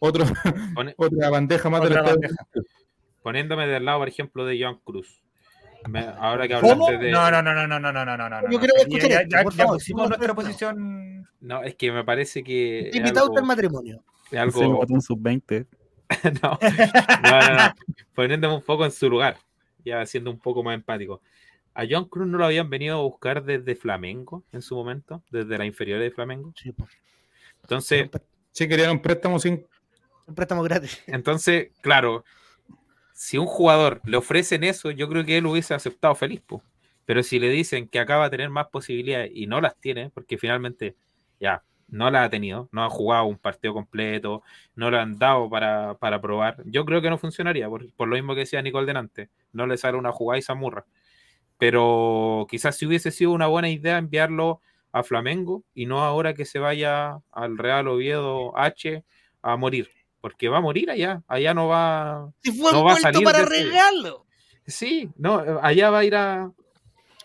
otro, Pone- otra bandeja más Otra del estadio. bandeja. poniéndome del lado, por ejemplo, de Joan Cruz. Me- ahora que ¿Cómo? hablaste de. No, no, no, no, no, no, no, no, no, no. Yo no. quiero escuchar Ya, esto, ya- por ya favor, pusimos no, nuestra no. posición. No, es que me parece que. Invitado algo- al matrimonio. es algo, botón sub-20. no, no, no, no. Poniéndome un poco en su lugar, ya siendo un poco más empático. A John Cruz no lo habían venido a buscar desde Flamengo en su momento, desde la inferior de Flamengo. Sí, pues. Entonces, Sí, querían un préstamo sin. Un préstamo gratis. entonces, claro, si un jugador le ofrecen eso, yo creo que él hubiese aceptado feliz, po. Pero si le dicen que acaba de tener más posibilidades y no las tiene, porque finalmente ya no las ha tenido, no ha jugado un partido completo, no lo han dado para, para probar, yo creo que no funcionaría, por, por lo mismo que decía Nicole delante, no le sale una jugada y se amurra. Pero quizás si hubiese sido una buena idea enviarlo a Flamengo y no ahora que se vaya al Real Oviedo H a morir, porque va a morir allá, allá no va, Si fue No va a salir para ese- regalo. Sí, no, allá va a ir a,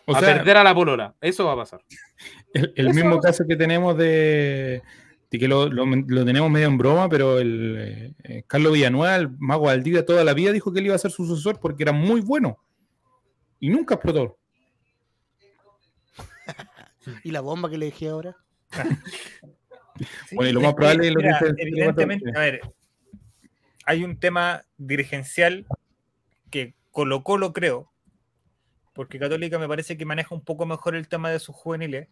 O a sea, perder a la polola. Eso va a pasar. el, mismo caso que tenemos de. de que lo, lo- lo tenemos medio en broma, pero el eh, Carlos Villanueva, el mago Valdivia, toda la vida dijo que él iba a ser su sucesor porque era muy bueno. Y nunca explotó. ¿Y la bomba que le dejé ahora? Bueno, y lo más probable es lo que Mira, dice- evidentemente, a ver, hay un tema dirigencial que Colo Colo creo, porque Católica me parece que maneja un poco mejor el tema de sus juveniles.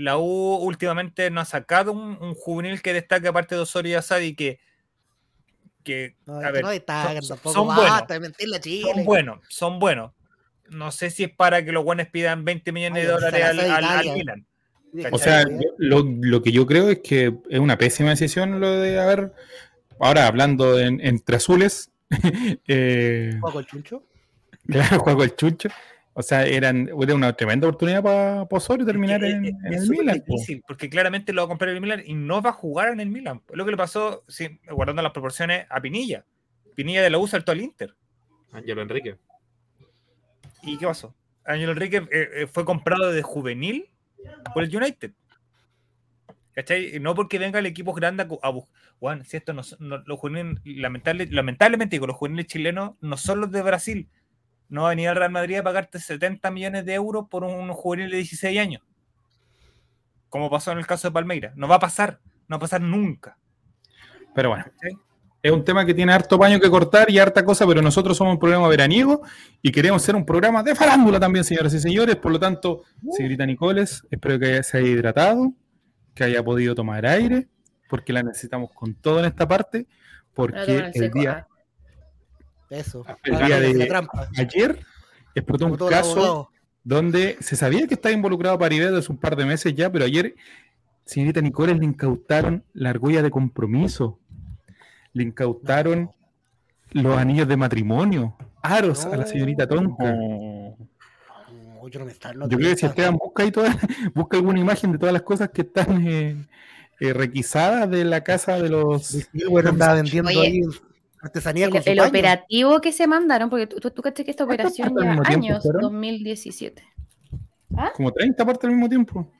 La U últimamente no ha sacado un, un juvenil que destaque aparte de Osorio y Asadi que, que No, a ver, no destacan son- tampoco. son buenos. son buenos, son buenos. No sé si es para que los buenos pidan 20 millones de dólares al, al-. Milan. O sea, lo, lo que yo creo es que es una pésima decisión lo de haber. Ahora hablando en- entre azules, eh, ¿Juega con el chuncho? claro, juego el chucho. O sea, eran, era una tremenda oportunidad para Osorio terminar Es- en, es- en el Milan. po. porque claramente lo va a comprar el Milan y no va a jugar en el Milan. Es lo que le pasó, sí, guardando las proporciones, a Pinilla. Pinilla de la U saltó al Inter. Ángelo Enrique. ¿Y qué pasó? Ángel Enrique eh, eh, fue comprado de juvenil por el United. ¿Cachai? Y No porque venga el equipo grande a, buscar. Juan, si esto no, no- los juveniles, lamentable, lamentablemente digo, los juveniles chilenos no son los de Brasil. No va a venir al Real Madrid a pagarte 70 millones de euros por un juvenil de 16 años. Como pasó en el caso de Palmeira. No va a pasar. No va a pasar nunca. Pero bueno, es un tema que tiene harto paño que cortar y harta cosa, pero nosotros somos un programa veraniego y queremos ser un programa de farándula también, señoras y señores. Por lo tanto, señorita Nicoles, espero que se haya hidratado, que haya podido tomar aire, porque la necesitamos con todo en esta parte, porque el seco. día, Eso. el Ah, la de trampa. ayer explotó un caso donde se sabía que estaba involucrado Paribet hace un par de meses ya, pero ayer, señorita Nicoles, le incautaron la argolla de compromiso, le incautaron los anillos de matrimonio, aros a la señorita Tonka. No, yo no me está- no Yo creo que si Esteban busca ahí toda- busca alguna imagen de todas las cosas que están eh, eh, requisadas de la casa de los. Sí, andaba vendiendo Oye, ahí artesanía El, con operativo que se mandaron, porque tú, tú, caché que esta operación tiempo años, fueron? 2017. Como 30 partes al mismo tiempo.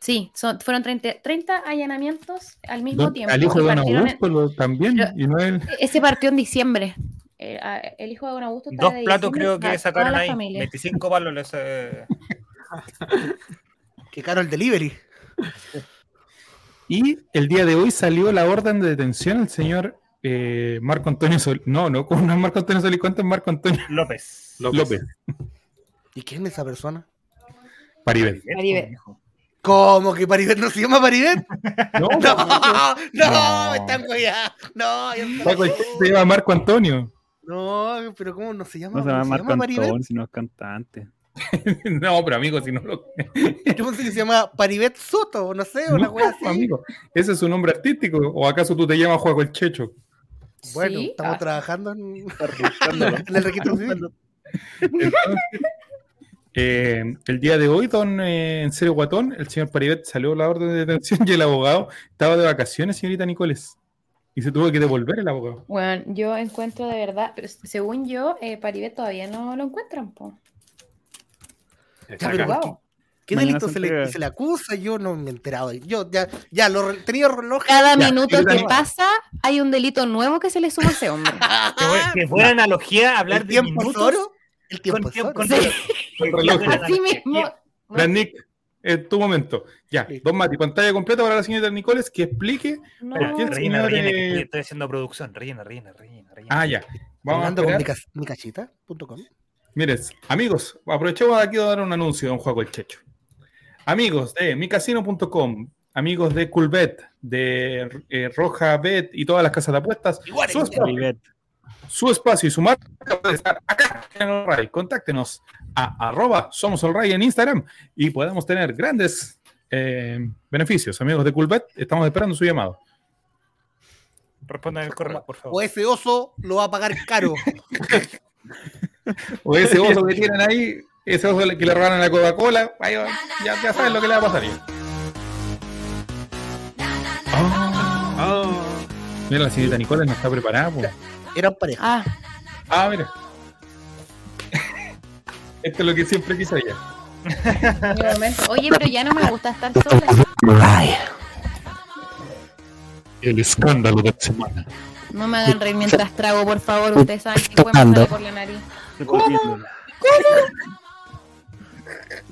Sí, son, fueron 30, 30 allanamientos al mismo Don- tiempo. al hijo de Don en- Augusto lo- también. Pero- y no él. ese partió en diciembre. Eh, el hijo de Don Augusto está Dos de platos creo que sacaron ahí. familia. 25 palos les, eh, Qué caro el delivery. Y el día de hoy salió la orden de detención al señor eh, Marco Antonio Sol. No, no, ¿cómo no es Marco Antonio Solís? ¿Cuánto es Marco Antonio López. López? ¿Y quién es esa persona? Paribet. Paribet. ¿Cómo que Paribet no se llama Paribet? No, No, no, No. me están ya. No, tipo se llama Marco Antonio. No, pero ¿cómo no se llama? No se llama ¿Se Marco llama Paribet? Antón, sino es cantante. No, pero amigo, si no lo. Yo pensé que se llama Paribet Soto, no sé, una No, wea así. amigo, ese es su nombre artístico. ¿O acaso tú te llamas Juego el Checho? Bueno, Sí, estamos ah. trabajando en, en el registro civil. Eh, el día de hoy, don eh, en serio Guatón, el señor Paribet salió la orden de detención y el abogado estaba de vacaciones, señorita Nicoles. Y se tuvo que devolver el abogado. Bueno, yo encuentro de verdad, pero según yo, eh, Paribet todavía no lo encuentran, po. Wow. ¿Qué, Mañana delito se se le, se le acusa? Yo no me he enterado. Yo ya, ya lo tenía reloj. Cada Ya, minuto que pasa, hay un delito nuevo que se le suma a ese hombre. Qué buena analogía hablar ¿El de tiempo minutos. oro? El con tiempo oro. con- Sí. El reloj. Así mismo. Gran Nick, tu momento. Ya, Listo. don Mati, pantalla completa para la señorita Nicoles que explique. No. ¿Por qué el Rellena, señor, rellena, eh, que estoy haciendo producción. Rellena, rellena, rellena. rellena. Ah, ya. Vamos a con micachita.com. Miren, amigos, aprovechemos aquí de dar un anuncio, don Juego el Checho. Amigos de micasino.com, amigos de Coolbet, de eh, Roja Bet y todas las casas de apuestas, Igual, su espacio, su espacio y su marca puede estar acá en All Right. Contáctenos a arroba somos en Instagram y podemos tener grandes eh, beneficios. Amigos de Coolbet, estamos esperando su llamado. Respondan el correo, por O favor. ese oso lo va a pagar caro. O ese oso que tienen ahí, ese oso que le robaron a la Coca-Cola, ahí va, ya, ya saben lo que le va a pasar. Ah, mira, la señorita Nicola no está preparada. po. Eran pareja. Ah, Ah, mira. Esto es lo que siempre quise ella. Oye, pero ya no me gusta estar sola. El escándalo de la semana. No me hagan reír mientras trago, por favor. Ustedes saben que pueden pasarle por la nariz. Recorriendo.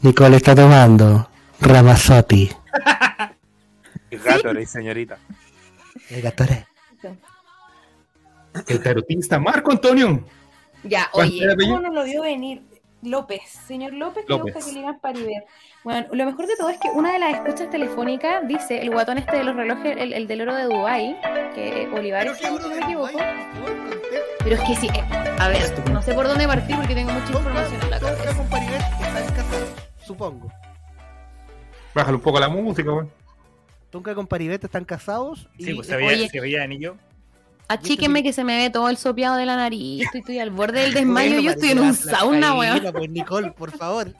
Nicole está tomando Ramazotti. Gatorade, señorita. El Gatorade. El tarotista Marco Antonio. Ya, ¿Cuál oye? ¿cómo no lo vio venir? López, señor López, que López. gusta que le digan Paribet. Bueno, lo mejor de todo es que una de las escuchas telefónicas dice, el guatón este de los relojes, el, el del oro de Dubai, que Olivares, si no me equivoco. Pero es que sí, eh, a ver, no sé por dónde partir porque tengo mucha información en la Tonka cabeza. con Paribet están casados, supongo. Bájale un poco la música, weón. Tonka con Paribet están casados y Sí, pues se Oye. veía, se veía anillo. Achíquenme que se me ve todo el sopeado de la nariz. Estoy, estoy al borde del desmayo. Bueno, Yo estoy en un la- la sauna, weón. Pues Nicole, por favor.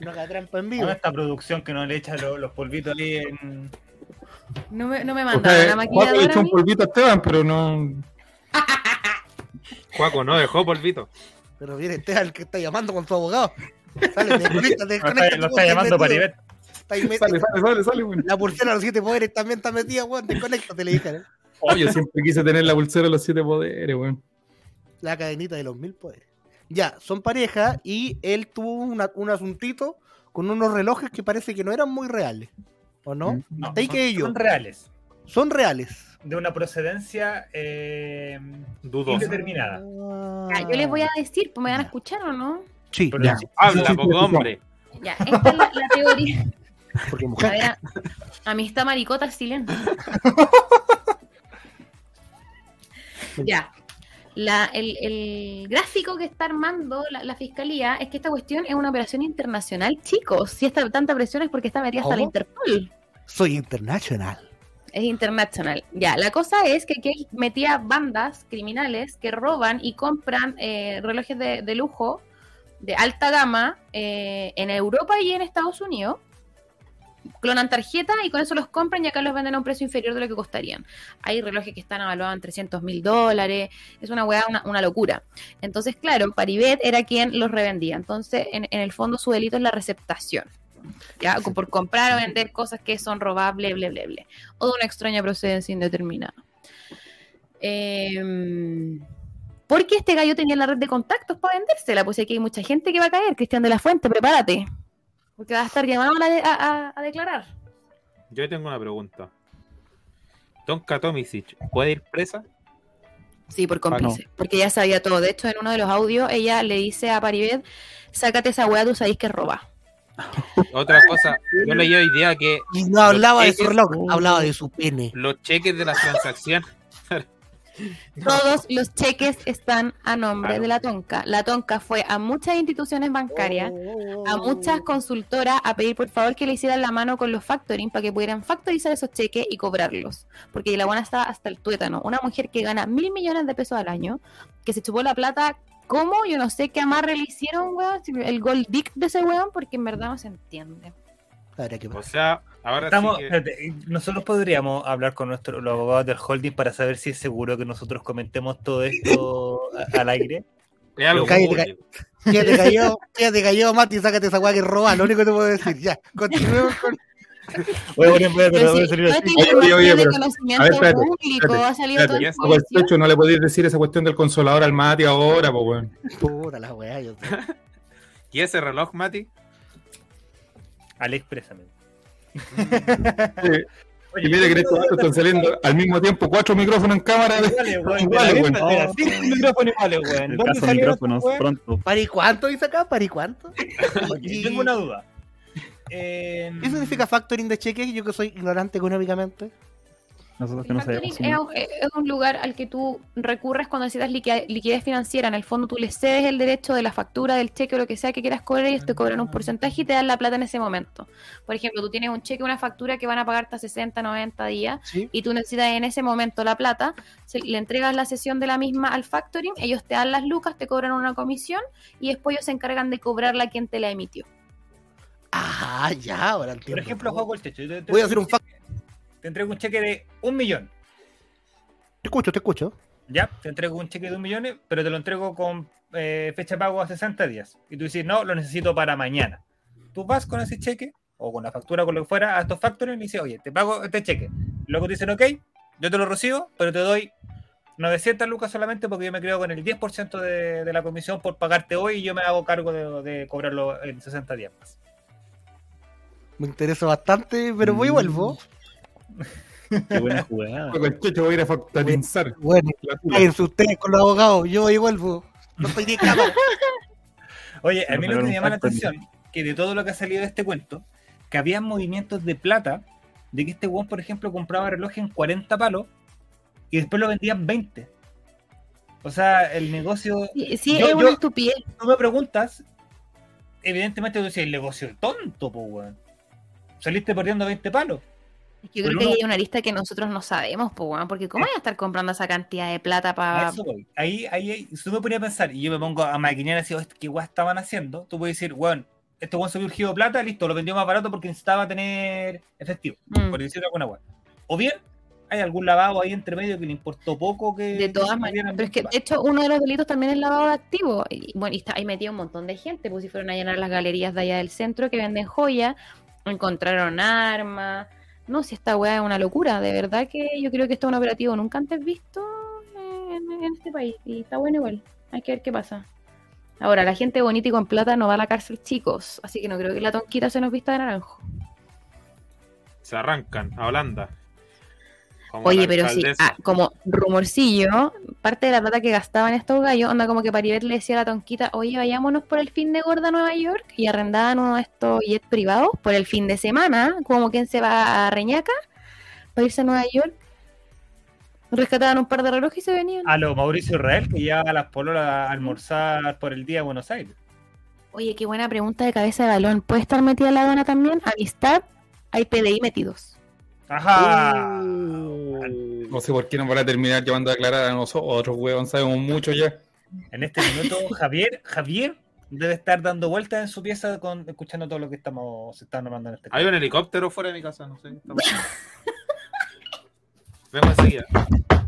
No haga trampa en vivo. Esta producción que no le echa lo- los polvitos ahí en. No me, no me O mandaron sea, una Juaco le maquilladora. echó un polvito a Esteban, pero no. Juaco no dejó polvito. Pero viene Esteban que está llamando con su abogado. Sale, desconecta, Lo está, desconecta. lo está llamando ahí met- Sale, sale, sale, sale, weón. La pulsera de los siete poderes también está metida, weón. Desconéctate, le dijeron. Oh, yo siempre quise tener la pulsera de los siete poderes, weón. La cadenita de los mil poderes. Ya, son pareja y él tuvo una- un asuntito con unos relojes que parece que no eran muy reales. ¿O no? No, Hasta ahí son, que ellos. son reales. Son reales. De una procedencia eh, Dudoso. indeterminada. Ya, yo les voy a decir, pues me van a escuchar o no. Sí, Pero Ya. sí, Habla, Sí, sí, poco hombre. Ya, esta es la, la teoría. porque A mujer. ver, a, a mí está maricota silencio. ya. La- el, el gráfico que está armando la, la fiscalía es que esta cuestión es una operación internacional, chicos. Si esta tanta presión es porque está metida hasta la. Interpol. Soy internacional. Es internacional. Ya, la cosa es que aquí metía bandas criminales que roban y compran eh, relojes de, de lujo de alta gama eh, en Europa y en Estados Unidos. Clonan tarjetas y con eso los compran y acá los venden a un precio inferior de lo que costarían. Hay relojes que están evaluados en 300 mil dólares. Es una weá, una, una locura. Entonces, claro, Paribet era quien los revendía. Entonces, en, en el fondo, su delito es la receptación. ¿ya? Por comprar o vender cosas que son robables, ble, ble, ble o de una extraña procedencia indeterminada. Eh, porque este gallo tenía la red de contactos para vendérsela, pues aquí hay mucha gente que va a caer. Cristian de la Fuente, prepárate. Porque va a estar llamado a, a- a- a declarar. Yo tengo una pregunta. Tonka Tomisic, ¿puede ir presa? Sí, por cómplice. Porque ella sabía todo. De hecho, en uno de los audios, ella le dice a Paribet, sácate esa weá, tú sabéis que roba. Otra cosa, yo leí hoy día que Y no hablaba de su reloj, hablaba de su pene. los cheques de la Todos los cheques están a nombre Claro. de la Tonka. La Tonka fue a muchas instituciones bancarias, a muchas consultoras a pedir por favor que le hicieran la mano con los factoring para que pudieran factorizar esos cheques y cobrarlos. Porque la buena estaba hasta el tuétano. Una mujer que gana mil millones de pesos al año, que se chupó la plata, ¿cómo? Yo no sé qué amarre le hicieron, weón. El gold dick de ese weón, porque en verdad no se entiende. O sea, ahora Estamos, sí que- espérate, nosotros podríamos hablar con nuestros los abogados del holding para saber si es seguro que nosotros comentemos todo esto al aire. es algo Cállate. Quédate callado, quédate callado, Mati, sácate esa weá que roba, lo único que te puedo decir. Ya, continuemos con. Voy a poner- voy a- Pero voy a salir no así. Oye, oye, pero- a ver, espérate, público, espérate, ha salido todo policía. no le podéis decir esa cuestión del consolador al Mati ahora, pues, weón. Puta la weá, yo. ¿Y ese reloj, Mati? Aliexpresamente. Sí. Y mira que en estos momentos están saliendo al mismo tiempo cuatro micrófonos en cámara. Iguales, weón, las cinco micrófonos iguales, weón. El ¿Dónde caso de salieron micrófonos weón? pronto. ¿Pari cuánto dice acá? ¿Pari cuánto? Y tengo una duda. Eh, ¿Qué significa factoring de cheques? Yo que soy ignorante económicamente. Nosotros que El factoring es, es un lugar al que tú recurres cuando necesitas liqui- liquidez financiera. En el fondo tú le cedes el derecho de la factura, del cheque o lo que sea que quieras cobrar y ellos te cobran un porcentaje y te dan la plata en ese momento. Por ejemplo, tú tienes un cheque o una factura que van a pagarte a 60, 90 días Sí. y tú necesitas en ese momento la plata, se- le entregas la sesión de la misma al factoring, ellos te dan las lucas, te cobran una comisión y después ellos se encargan de cobrarla a quien te la emitió. Ah, ya, ahora Por entiendo. ejemplo, juego el techo. Yo te- te- Voy a hacer un fact. Te entrego un cheque de un millón. Te escucho, te escucho. Ya, te entrego un cheque de un millón, pero te lo entrego con eh, fecha de pago a 60 días. Y tú dices, no, lo necesito para mañana. Tú vas con ese cheque, o con la factura, con lo que fuera, a estos factores y dices, oye, te pago este cheque. Luego te dicen, ok, yo te lo recibo, pero te doy 900 lucas solamente porque yo me quedo con el 10% de, de la comisión por pagarte hoy y yo me hago cargo de, de cobrarlo en 60 días más. Me interesa bastante, pero voy y vuelvo. Qué buena jugada. Con el checho voy a ir a factorizar. Bueno, ustedes con los abogados. Yo y vuelvo. No estoy cámara. Oye, a mí lo que me llama la atención, que de todo lo que ha salido de este cuento, que había movimientos de plata, de que este weón, por ejemplo, compraba reloj en 40 palos y después lo vendía en 20. O sea, el negocio, Sí, sí, Yo- es yo- una estupidez. tú me preguntas, evidentemente tú decías, el negocio es tonto, pues weón. Saliste perdiendo 20 palos. Yo Pero creo que uno- hay una lista que nosotros no sabemos, pues, weón, porque ¿cómo voy a estar comprando esa cantidad de plata para... eso voy. Ahí, ahí, ahí, si tú me ponías a pensar y yo me pongo a maquinear así, "Oh, ¿qué guay estaban haciendo? Tú puedes decir, weón, este weón subió urgido plata, listo, lo vendió más barato porque necesitaba tener efectivo, Mm. por decir alguna weón. O bien, hay algún lavado ahí entre medio que le importó poco que. De todas se maneras, pero es que de hecho uno de los delitos también es lavado de activos. Y bueno, y está ahí metido un montón de gente, pues si fueron a llenar las galerías de allá del centro que venden joya, encontraron armas. No, si esta weá es una locura, de verdad que yo creo que esto es un operativo nunca antes visto en, en este país. Y está bueno igual, hay que ver qué pasa. Ahora, la gente bonita y con plata no va a la cárcel, chicos, así que no creo que la tonquita se nos vista de naranjo. Se arrancan a Holanda. Como Oye, pero sí, ah, como rumorcillo, parte de la plata que gastaban estos gallos, onda como que Paribet le decía a la tonquita, oye, vayámonos por el fin de gorda a Nueva York y arrendaban uno de estos jets privados por el fin de semana, como quien se va a Reñaca para irse a Nueva York. Rescataban un par de relojes y se venían. A lo Mauricio Israel, que lleva a las pololas a almorzar por el día a Buenos Aires. Oye, qué buena pregunta de cabeza de balón. ¿Puede estar metida la aduana también? Amistad, hay PDI metidos. Ajá. No sé por qué nos van a terminar llevando a aclarar a nosotros, weón. Sabemos mucho ya. En este minuto, Javier, Javier debe estar dando vueltas en su pieza con, escuchando todo lo que estamos se está normando en este Hay un helicóptero fuera de mi casa, no sé. pasando. Vengo enseguida.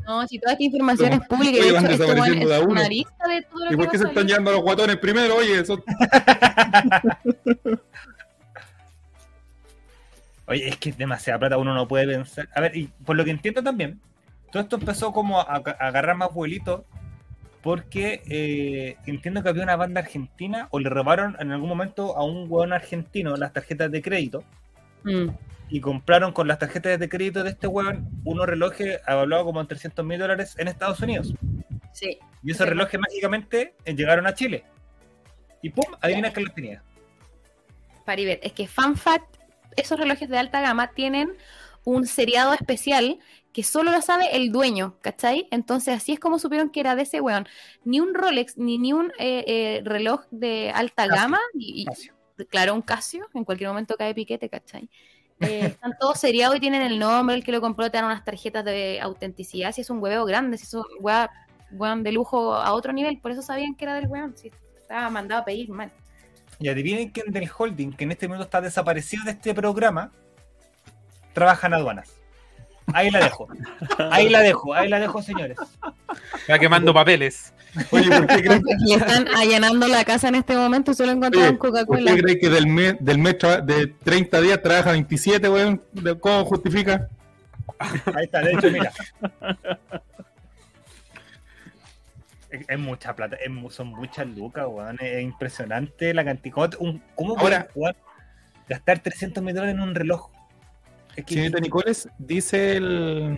No, si toda esta información es pública, de hecho, es uno. una lista de todo lo ¿Y que por qué se están llevando a los guatones primero? Oye, eso. Oye, es que es demasiada plata, uno no puede pensar. A ver, y por lo que entiendo también, todo esto empezó como a, a agarrar más vuelitos porque eh, entiendo que había una banda argentina o le robaron en algún momento a un hueón argentino las tarjetas de crédito Mm. y compraron con las tarjetas de crédito de este hueón unos relojes evaluados como en 300 mil dólares en Estados Unidos. Sí. Y esos Sí. relojes mágicamente eh, llegaron a Chile. Y pum, adivina que los tenía. Paribet, es que Fun Fact, esos relojes de alta gama tienen un seriado especial que solo lo sabe el dueño, ¿cachai? Entonces así es como supieron que era de ese weón. Ni un Rolex, ni, ni un eh, eh, reloj de alta Casio, gama, y, y- claro, un Casio, en cualquier momento cae piquete, ¿cachai? Eh, están todos seriados y tienen el nombre, el que lo compró, te dan unas tarjetas de autenticidad, si es un hueveo grande, si es un weón de lujo a otro nivel, por eso sabían que era del weón, si estaba mandado a pedir mal. Y adivinen quién del holding, que en este momento está desaparecido de este programa, trabaja en aduanas. Ahí la dejo. Ahí la dejo, ahí la dejo, señores. Está quemando papeles. Oye, ¿por qué creen, Le están allanando la casa en este momento y solo encontraron Oye, ¿por Coca-Cola. qué creen que del mes, del mes de 30 días trabaja 27, weón? ¿De- ¿Cómo justifica? Ahí está, de hecho, mira. Es, es mucha plata, es son muchas lucas, weón. Es impresionante la cantidad. ¿Cómo, un- cómo Ahora- jugar- gastar 300 mil dólares en un reloj? Es que Señorita Nicoles, dice el,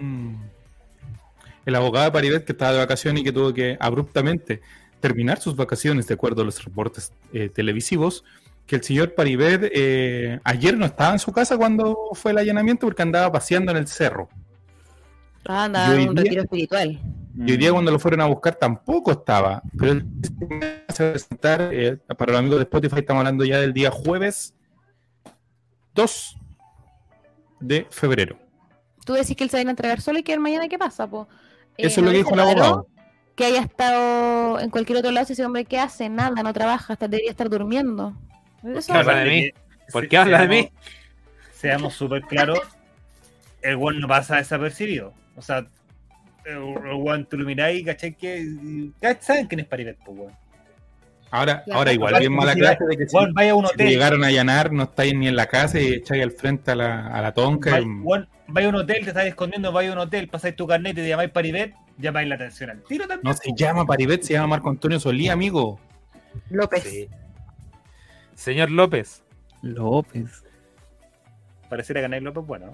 el abogado de Paribet que estaba de vacaciones y que tuvo que abruptamente terminar sus vacaciones, de acuerdo a los reportes eh, televisivos, que el señor Paribet eh, ayer no estaba en su casa cuando fue el allanamiento porque andaba paseando en el cerro. Ah, Y anda, hoy un día- retiro espiritual. Y hoy día cuando lo fueron a buscar tampoco estaba. Pero él se va a presentar, eh, para los amigos de Spotify estamos hablando ya del día jueves 2 de febrero. Tú decís que él se va a ir a entregar solo y que el mañana qué pasa, po. Eh, Eso es ¿no lo que dijo el abogado. Que haya estado en cualquier otro lado, si ese hombre qué hace, nada, no trabaja, hasta debería estar durmiendo. Eso Habla de mí. ¿Por qué habla de mí? Seamos súper claros, el one no pasa desapercibido. O sea, one tú lo miráis, ¿cachai? Que, y- ¿Saben quién es Paribet, po, weón? Ahora, ahora igual bien mala clase de que si, Weón, vaya a un si hotel. llegaron a allanar, no estáis ni en la casa y echáis al frente a la, a la tonca. Vaya, weón, vaya a un hotel, te estás escondiendo, vaya a un hotel, pasáis tu carnet y te llamáis Paribet, llamáis la atención al tiro también. No se llama Paribet, se llama Marco Antonio Solí, amigo. López. Sí. Señor López. López. Pareciera que Nay López, bueno.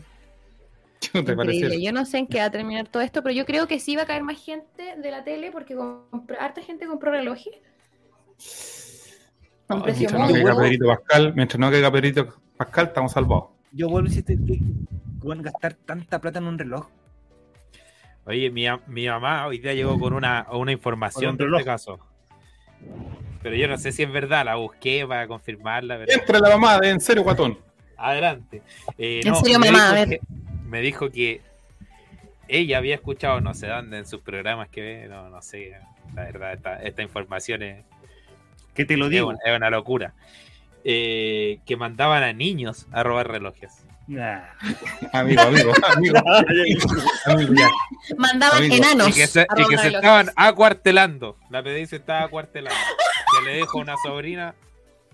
¿Qué te Increíble. Yo no sé en qué va a terminar todo esto, pero yo creo que sí va a caer más gente de la tele porque compra- harta gente compró relojes. A Mientras no caiga. Pedrito Pascal, mientras no caiga Pedrito Pascal, estamos salvados. Yo vuelvo a decirte que, weón, gastar tanta plata en un reloj. Oye, mi, a- mi mamá hoy día llegó con una, una información de un este caso. Pero yo no sé si es verdad, la busqué para confirmarla. Pero... Entra la mamá de En serio, guatón. Adelante. Eh, En serio, mamá, a ver. Que, me dijo que ella había escuchado, no sé dónde, en sus programas que ve, no, no sé, la verdad, esta, esta información es, Que te lo es digo. una, es una locura. Eh, que mandaban a niños a robar relojes. Nah. Amigo, amigo, amigo. amigo, ya. Mandaban Amigo, enanos. Y que se, a y que robar se relojes. estaban acuartelando. La PDI se estaba acuartelando. Que le dejo una sobrina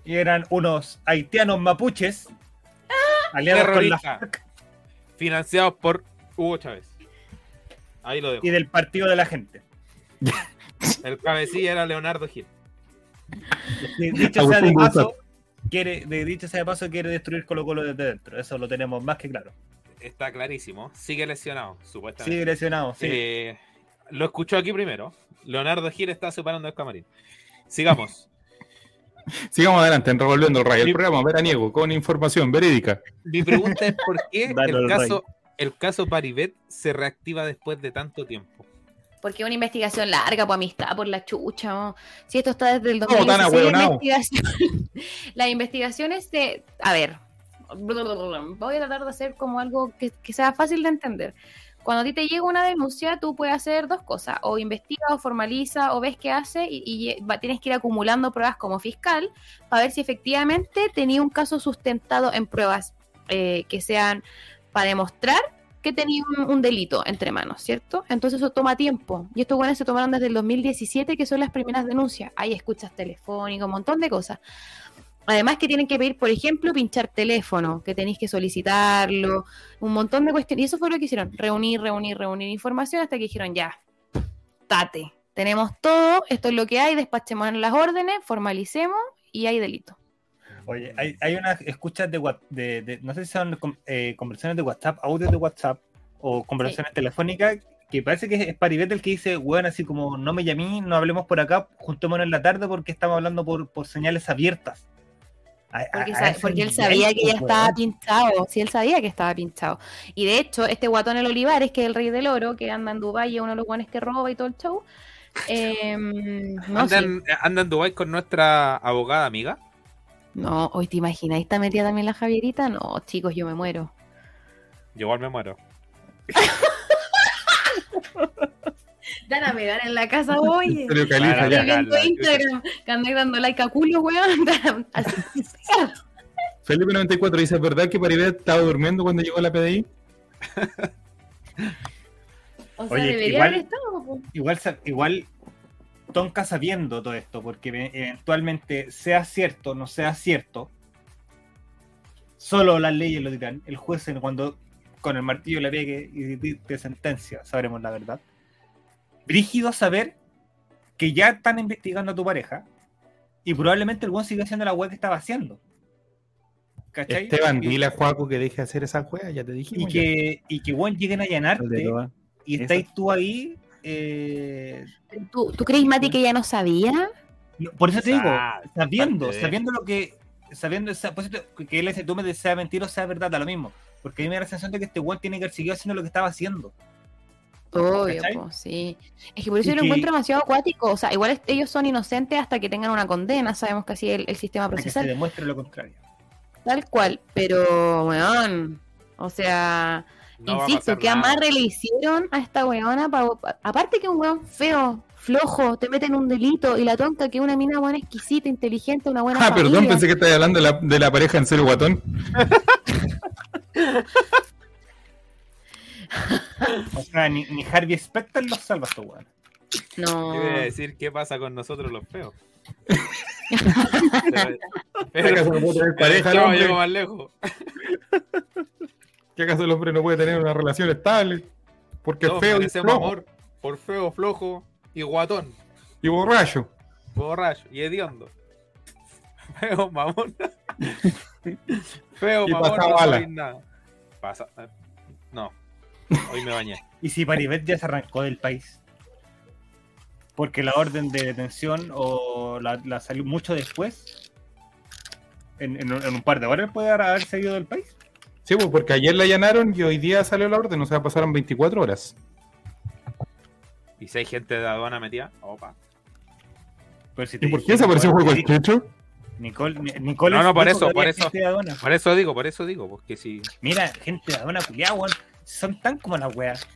Y eran unos haitianos mapuches aliados con la financiados por Hugo Chávez. Ahí lo dejo. y del partido de la gente. El cabecilla era Leonardo Gil. Y Dicho sea de paso, quiere, de dicho sea de paso, quiere destruir Colo Colo desde dentro. Eso lo tenemos más que claro. Está clarísimo. Sigue lesionado, supuestamente. Sigue lesionado, sí. Eh, lo escuchó aquí primero. Leonardo Gil está separando el camarín. Sigamos. Sigamos adelante en Revolviendo el Rayo, el programa veraniego con información verídica. Mi pregunta es por qué el caso, el caso Paribet se reactiva después de tanto tiempo. Porque una investigación larga, por amistad, por la chucha. ¿no? Si esto está desde el ¿Cómo tan 2016, la ahueonao? investigación, las investigaciones de... A ver, voy a tratar de hacer como algo que, que sea fácil de entender. Cuando a ti te llega una denuncia, tú puedes hacer dos cosas. O investiga, o formaliza, o ves qué hace, y, va- tienes que ir acumulando pruebas como fiscal para ver si efectivamente tenía un caso sustentado en pruebas eh, que sean para demostrar que tenía un, un delito entre manos, ¿cierto? Entonces eso toma tiempo. Y estos buenos se tomaron desde el 2017, que son las primeras denuncias. Hay escuchas telefónicas, un montón de cosas. Además que tienen que pedir, por ejemplo, pinchar teléfono, que tenéis que solicitarlo, un montón de cuestiones. Y eso fue lo que hicieron, reunir, reunir, reunir información hasta que dijeron, ya, tate, tenemos todo, esto es lo que hay, despachemos las órdenes, formalicemos y hay delito. Oye, hay, hay unas escuchas de, de, de- no sé si son eh, conversaciones de WhatsApp, audios de WhatsApp o conversaciones telefónicas, que parece que es Paribet el que dice, weón, así como no me llamí, no hablemos por acá, juntémonos en la tarde porque estamos hablando por, por señales abiertas. A- Porque, a él sabía que ya estaba pinchado, sí, él sabía que estaba pinchado. Y de hecho, este guatón el Olivares, que es el rey del oro, que anda en Dubái y es uno de los guanes que roba y todo el show. eh, no, sí. Andan en Dubái con nuestra abogada amiga. no, hoy te imagináis, ¿está metida también la Javierita? No, chicos, yo me muero. Yo igual me muero. Dan a pegar en la casa, oye. Serio Califa, Para, ya. Estoy viendo la- Instagram, que andáis dando like a culo, weón. Así. Felipe 94 dice, ¿es verdad que Paribet estaba durmiendo cuando llegó la PDI? O sea, Oye, debería igual- haber estado, po. igual, igual Tonka sabiendo todo esto, porque eventualmente sea cierto o no sea cierto, solo las leyes lo dirán. El juez cuando con el martillo le pegue y dicte sentencia, sabremos la verdad. Brígido saber que ya están investigando a tu pareja y probablemente el buen sigue haciendo la web que estaba haciendo. ¿Cachai? Esteban, y, dile a Juaco que deje de hacer esa juega, ya te y dijimos. ya. que, y que bueno, lleguen a allanarte Calderón. y Eso. estáis tú ahí. eh, ¿Tú, ¿Tú crees, Mati, que ella no sabía? No, Por eso te digo, sabiendo, sabiendo lo que, sabiendo que él dice, tú me dices, sea mentira o sea verdad, da lo mismo. Porque a mí me da la sensación de que este weón tiene que haber seguido haciendo lo que estaba haciendo. Obvio, sí. Es que por eso Y yo lo que- encuentro demasiado acuático. O sea, igual es- ellos son inocentes hasta que tengan una condena. Sabemos que así es el, el sistema Para que se procesal. demuestre lo contrario. Tal cual. Pero, weón. O sea, No insisto, pasar ¿qué nada. amarre le hicieron a esta weona? pa- pa- aparte que un weón feo, flojo, te meten un delito. Y la tonta que es una mina buena, exquisita, inteligente, una buena Ah, familia. perdón, pensé que estabas hablando de la, de la pareja en serio guatón. O sea, ni, ni Harvey Specter los salva a estos weón. No. A decir qué pasa con nosotros los feos. ¿Qué acaso no puede tener pareja el no, hombre? llego más lejos. ¿Qué acaso el hombre no puede tener una relación estable? Porque es Todos feo y flojo amor por feo, flojo y guatón. y borracho. Borracho y hediondo. Feo, mamón. Feo, Y mamón, pasa no bala. soy nada. Pasa. Hoy me bañé. Y si Paribet ya se arrancó del país. Porque la orden de detención o la, la salió mucho después. En, en un- en un par de horas puede haber salido del país. Sí, pues porque ayer la allanaron y hoy día salió la orden, o sea, pasaron 24 horas. Y si hay gente de aduana metida, opa. Pero si te ¿Y por qué desapareció Nicole, Juego te el dije, Chucho? Nicole, Ni- Nicole No, no, por eso, por eso. gente de aduana. Por eso digo, por eso digo, porque si. Mira, gente de aduana culiada, weón. Son tan como las weas.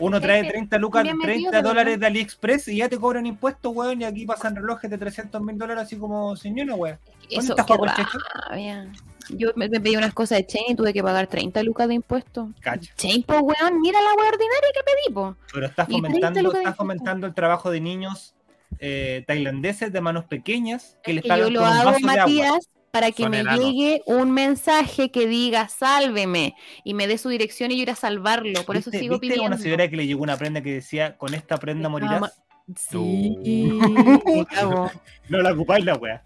Uno trae que 30 lucas, bien metido, 30 pero dólares de AliExpress y ya te cobran impuestos, weón, y aquí pasan relojes de 300 mil dólares así como señora, weón. Eso, está qué rabia. Yo me, pedí unas cosas de Chain y tuve que pagar 30 lucas de impuestos. Cacha. Chain, po, weón, mira la wea ordinaria que pedí, po. Pero estás Y 30 fomentando, impuestos. fomentando el trabajo de niños eh, tailandeses de manos pequeñas que Es les pagan yo lo con un hago, de agua. Para que Son me llegue un mensaje que diga sálveme y me dé su dirección y yo ir a salvarlo. Por eso ¿Viste- sigo viste pidiendo. una señora que le llegó una prenda que decía, con esta prenda morirás? Sí. No la ocupáis la wea.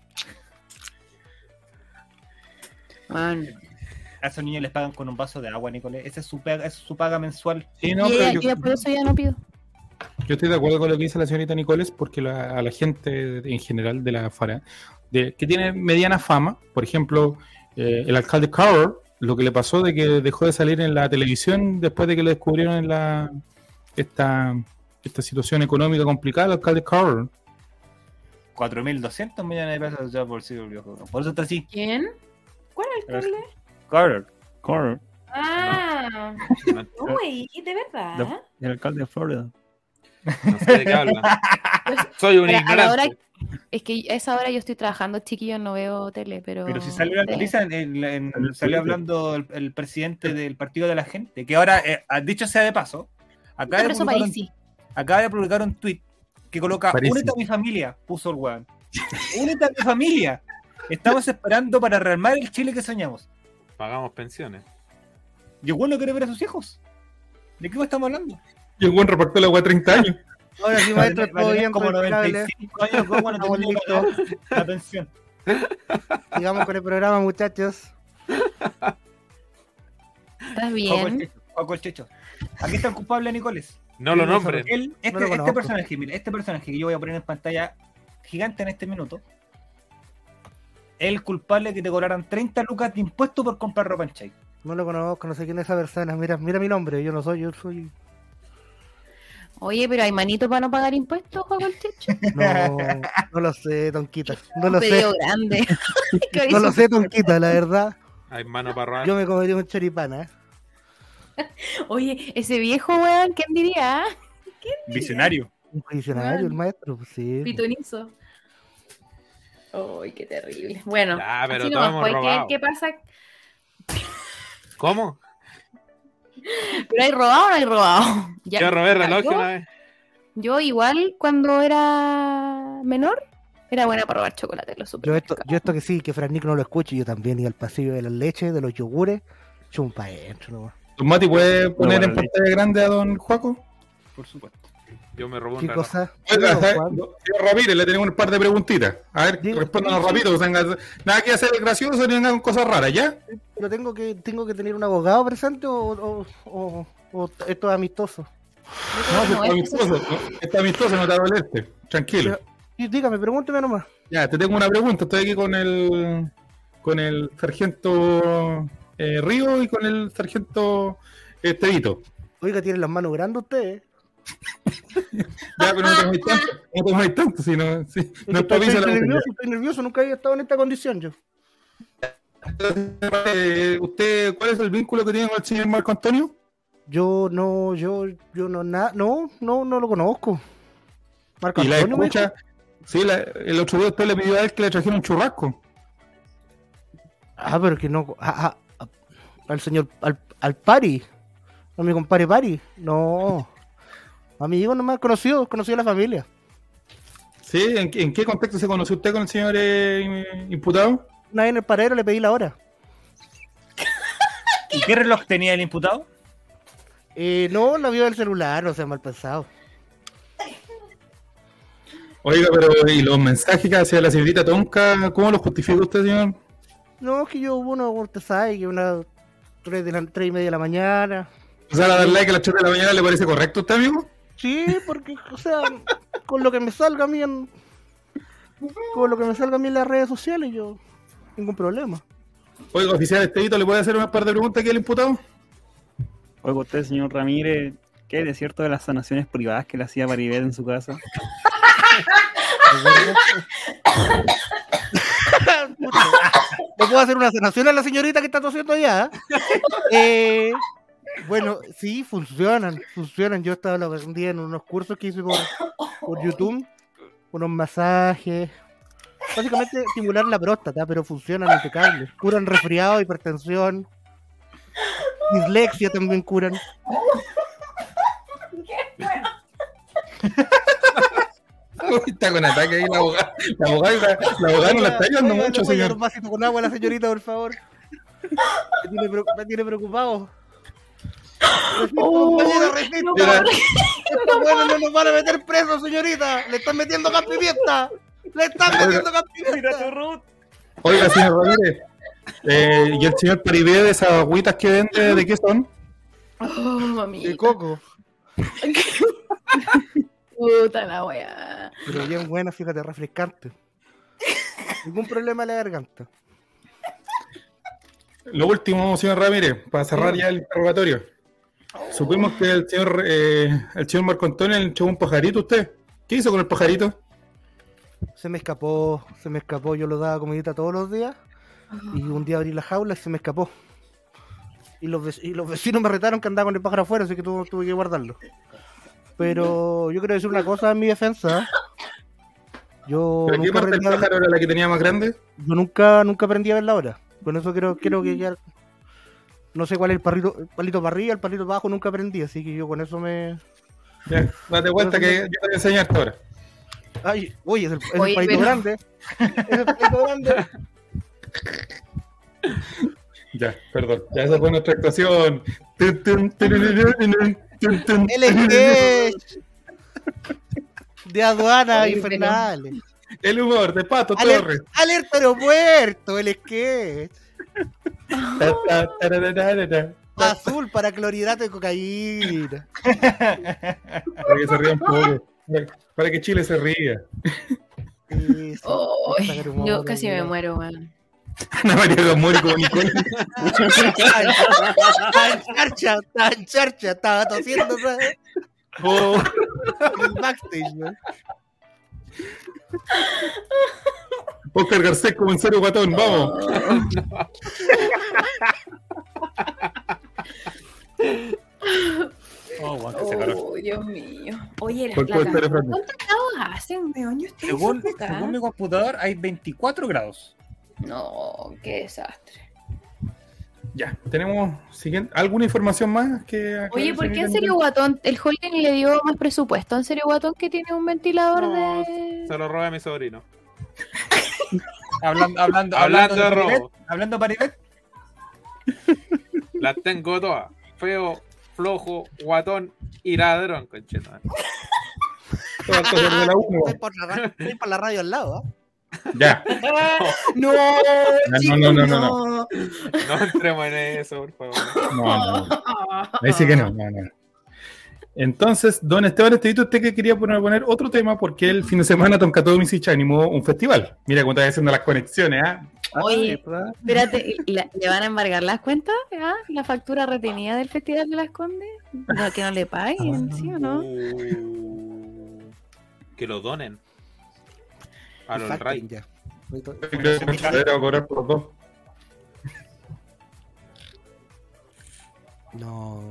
Man. A esos niños les pagan con un vaso de agua, Nicolás. Esa es su paga, es su paga mensual. Sí, no, pero ella- yo, yo por eso ya no pido. yo estoy de acuerdo con lo que dice la señorita Nicoles, porque la- a la gente en general de la FARA, de, que tiene mediana fama, por ejemplo, eh, el alcalde Carroll, lo que le pasó de que dejó de salir en la televisión después de que lo descubrieron en la esta, esta situación económica complicada, el alcalde Carroll. 4.200 millones de pesos ya por sí, viejo. Por eso está así. ¿Quién? ¿Cuál alcalde? Carter. Corre, Ah, No, uy, ¿de verdad? el alcalde de Florida. no sé de qué habla. Soy un ignorante. Es que a esa hora yo estoy trabajando, chiquillos, no veo tele, pero... Pero si salió la noticia, en- en- en- salió hablando el, el presidente del Partido de la Gente, que ahora, eh, ha dicho sea de paso, acaba de, publicar un, Parisi. acaba de publicar un tweet que coloca, Parisi. únete a mi familia, puso el weón. Únete a mi familia. Estamos esperando para rearmar el Chile que soñamos. Pagamos pensiones. Y el weón no quiere ver a sus hijos. ¿De qué estamos hablando? Y el buen repartió la agua 30 años. Ahora sí, maestro, todo bien, como todo impecable. 95 años, ¿cómo no pagar la pensión? Sigamos con el programa, muchachos. ¿Estás el bien? Juaco el Checho. Aquí está el culpable, Nicoles. No lo Sí, no nombren. Él, este, No este personaje, mira, este personaje que yo voy a poner en pantalla gigante en este minuto, es el culpable que te cobraran 30 lucas de impuesto por comprar ropa en Chai. No lo conozco, no sé quién es esa persona. Mira, mira mi nombre, yo no soy, yo soy. Oye, pero hay manito para no pagar impuestos, Juan el Checho. No, no lo sé, Tonquita. No lo Un sé. pedido grande. No lo sé, Tonquita, la verdad. Hay mano para robar. Yo me comería un choripán, ¿eh? Oye, ese viejo weón, ¿quién diría? Visionario. Un visionario, el maestro, pues sí. Pitonizo. Ay, qué terrible. Bueno, Ya, pero así todos nomás, hemos pues, ¿qué-. ¿qué, pasa? ¿Cómo? ¿Pero hay robado o no hay robado? Ya, Yo robé reloj yo- una vez. Yo igual cuando era menor era buena para robar chocolate los Yo esto, yo esto que sí, que Fran Nico no lo escuche, yo también, y al pasillo de las leches, de los yogures, chumpa adentro, nomás. Mati, ¿puede poner bueno, en pantalla grande a don Juaco? Por supuesto. Yo me robé un ¿Qué reloj. cosa? Oiga, Ramírez, le tenemos un par de preguntitas. A ver, respóndanos rapidito. o sea, nada que hacer gracioso ni con cosas raras, ¿ya? Pero tengo que, tengo que tener un abogado presente o, o, o- o esto es amistoso. No, No, está amistoso. ¿no? Está amistoso, no te va a dolerte. Tranquilo. Y dígame, pregúnteme nomás. Ya, te tengo una pregunta. Estoy aquí con el con el sargento eh, Río y con el sargento eh, Tevito. Oiga, tienen las manos grandes ustedes. Ya, pero no te mojáis tanto. No te mojáis tanto, si no, si, Es no es estoy, propicia estoy la nervioso, estoy nervioso, nunca había estado en esta condición yo. Eh, ¿Usted cuál es el vínculo que tiene con el señor Marco Antonio? Yo no, yo, yo no, nada, no, no, no lo conozco. Marco Y la Antonio, me escucha. Sí, la- el otro día usted le pidió a él que le trajera un churrasco. Ah, pero que no, ah, ah, al señor, al, al Pari, a mi compadre Pari, no. Amigo nomás, conocido, conocido a la familia. ¿Sí? ¿En, qué- en qué contexto se conoció usted con el señor eh, imputado? Una vez en el paradero le pedí la hora. ¿Y qué reloj tenía el imputado? Eh, no, la vio del celular, o sea, mal pensado. Oiga, pero ¿y los mensajes que hacía la señorita Tonka, cómo los justifica usted, señor? No, es que yo, uno, usted sabe, que una tres, de la, tres y media de la mañana. O sea, dar like a las 3 de la mañana le parece correcto a usted, amigo? Sí, porque, o sea, con lo que me salga a mí en, con lo que me salga a mí en las redes sociales, yo ningún problema. Oiga, oficial Estevito, ¿le puede hacer una par de preguntas aquí al imputado? Oiga, usted, señor Ramírez, ¿qué es cierto de las sanaciones privadas que le hacía Paribet en su casa? ¿Le puedo hacer una sanación a la señorita que está tosiendo allá? Eh, Bueno, sí, funcionan, funcionan. Yo estaba un día en unos cursos que hice por, por YouTube, unos masajes. Básicamente estimular la próstata, pero funcionan impecables. Curan resfriado, hipertensión. Dislexia también curan. Está con ataque ahí la abogada. La abogada, la, abogada no la está ayudando mucho, señor. un vasito con agua a la señorita, por favor. Me tiene, pre- me tiene preocupado. Oh, no, buenos no nos van a meter presos, señorita. Le están metiendo gas pimienta. Le están metiendo gas Mira tu pimienta. Ruth. Oiga, señor Ramírez. eh, ¿Y el señor Paribé de esas agüitas que vende, de qué son? Oh, mami. De coco. Puta la wea. Pero bien buena, fíjate, refrescante. Ningún problema en la garganta. Lo último, señor Ramírez, para cerrar ya el interrogatorio. Supimos que el señor, eh, el señor Marco Antonio le echó un pajarito a usted. ¿Qué hizo con el pajarito? Se me escapó, se me escapó. Yo lo daba comidita todos los días. Y un día abrí la jaula y se me escapó. Y los, y los vecinos me retaron que andaba con el pájaro afuera, así que tuve, tuve que guardarlo. Pero yo quiero decir una cosa en mi defensa. Yo ¿Pero qué nunca, parte del aprendí a ver, pájaro era la que tenía más grande? yo nunca, nunca aprendí a ver la hora. Con eso quiero, quiero que ya. No sé cuál es el, parrito, el palito para arriba, el palito para abajo, nunca aprendí. Así que yo con eso me. Ya, date cuenta que yo te voy a enseñar esto ahora. Ay, uy, es el, es el Oye, palito pero- grande. Es el palito grande. Ya, perdón. Ya esa fue nuestra actuación. El sketch de aduana Oye, infernales. El humor de Pato Torres. alerta aeropuerto, el sketch. Azul para clorhidrato de cocaína. Para que se ría un poco. Para que Chile se ría. Sacar humor, yo casi me muero, weón. Ana María Gamori como Nicole. Tan charcha, tan charcha, estaba tosiendo ¿sabes? Oh, en el backstage, ¿no? Oscar Garcés como en serio guatón. Vamos. Oh, guau, que se calor. Oh, Dios mío. Oye, la, ¿Cuál la puede ser, cama, Efraín? ¿cuántos grados hacen? Yo estoy Según, según mi computador, hay 24 grados. No, qué desastre. Ya, tenemos siguiente, alguna información más que Oye, ¿por qué en serio? Guatón? El Holding le dio más presupuesto. ¿En serio Guatón que tiene un ventilador No, de. Se lo robé a mi sobrino. Hablando, hablando, Hablando de Paribet, robo. Hablando Paribet, Las tengo todas. Feo, flojo, guatón y ladrón, uno. Estoy por la ra- estoy por la radio al lado, ¿ah? Ya. No, no, no, no, no, no. No entremos en eso, por favor. No, no, no. Ahí sí que no, no, no. Entonces, don Esteban Estevito, usted que quería poner, poner otro tema porque el fin de semana Tonkato Misicha animó un festival. Mira cómo está haciendo las conexiones, ¿ah? Oye, espérate, ¿la- ¿le van a embargar las cuentas? ¿Ah? ¿La factura retenida del Festival de las Condes? No, que no le paguen, ¿sí o no? Que lo donen. A los Ray. ya. Creo que me va a cobrar por los dos. No.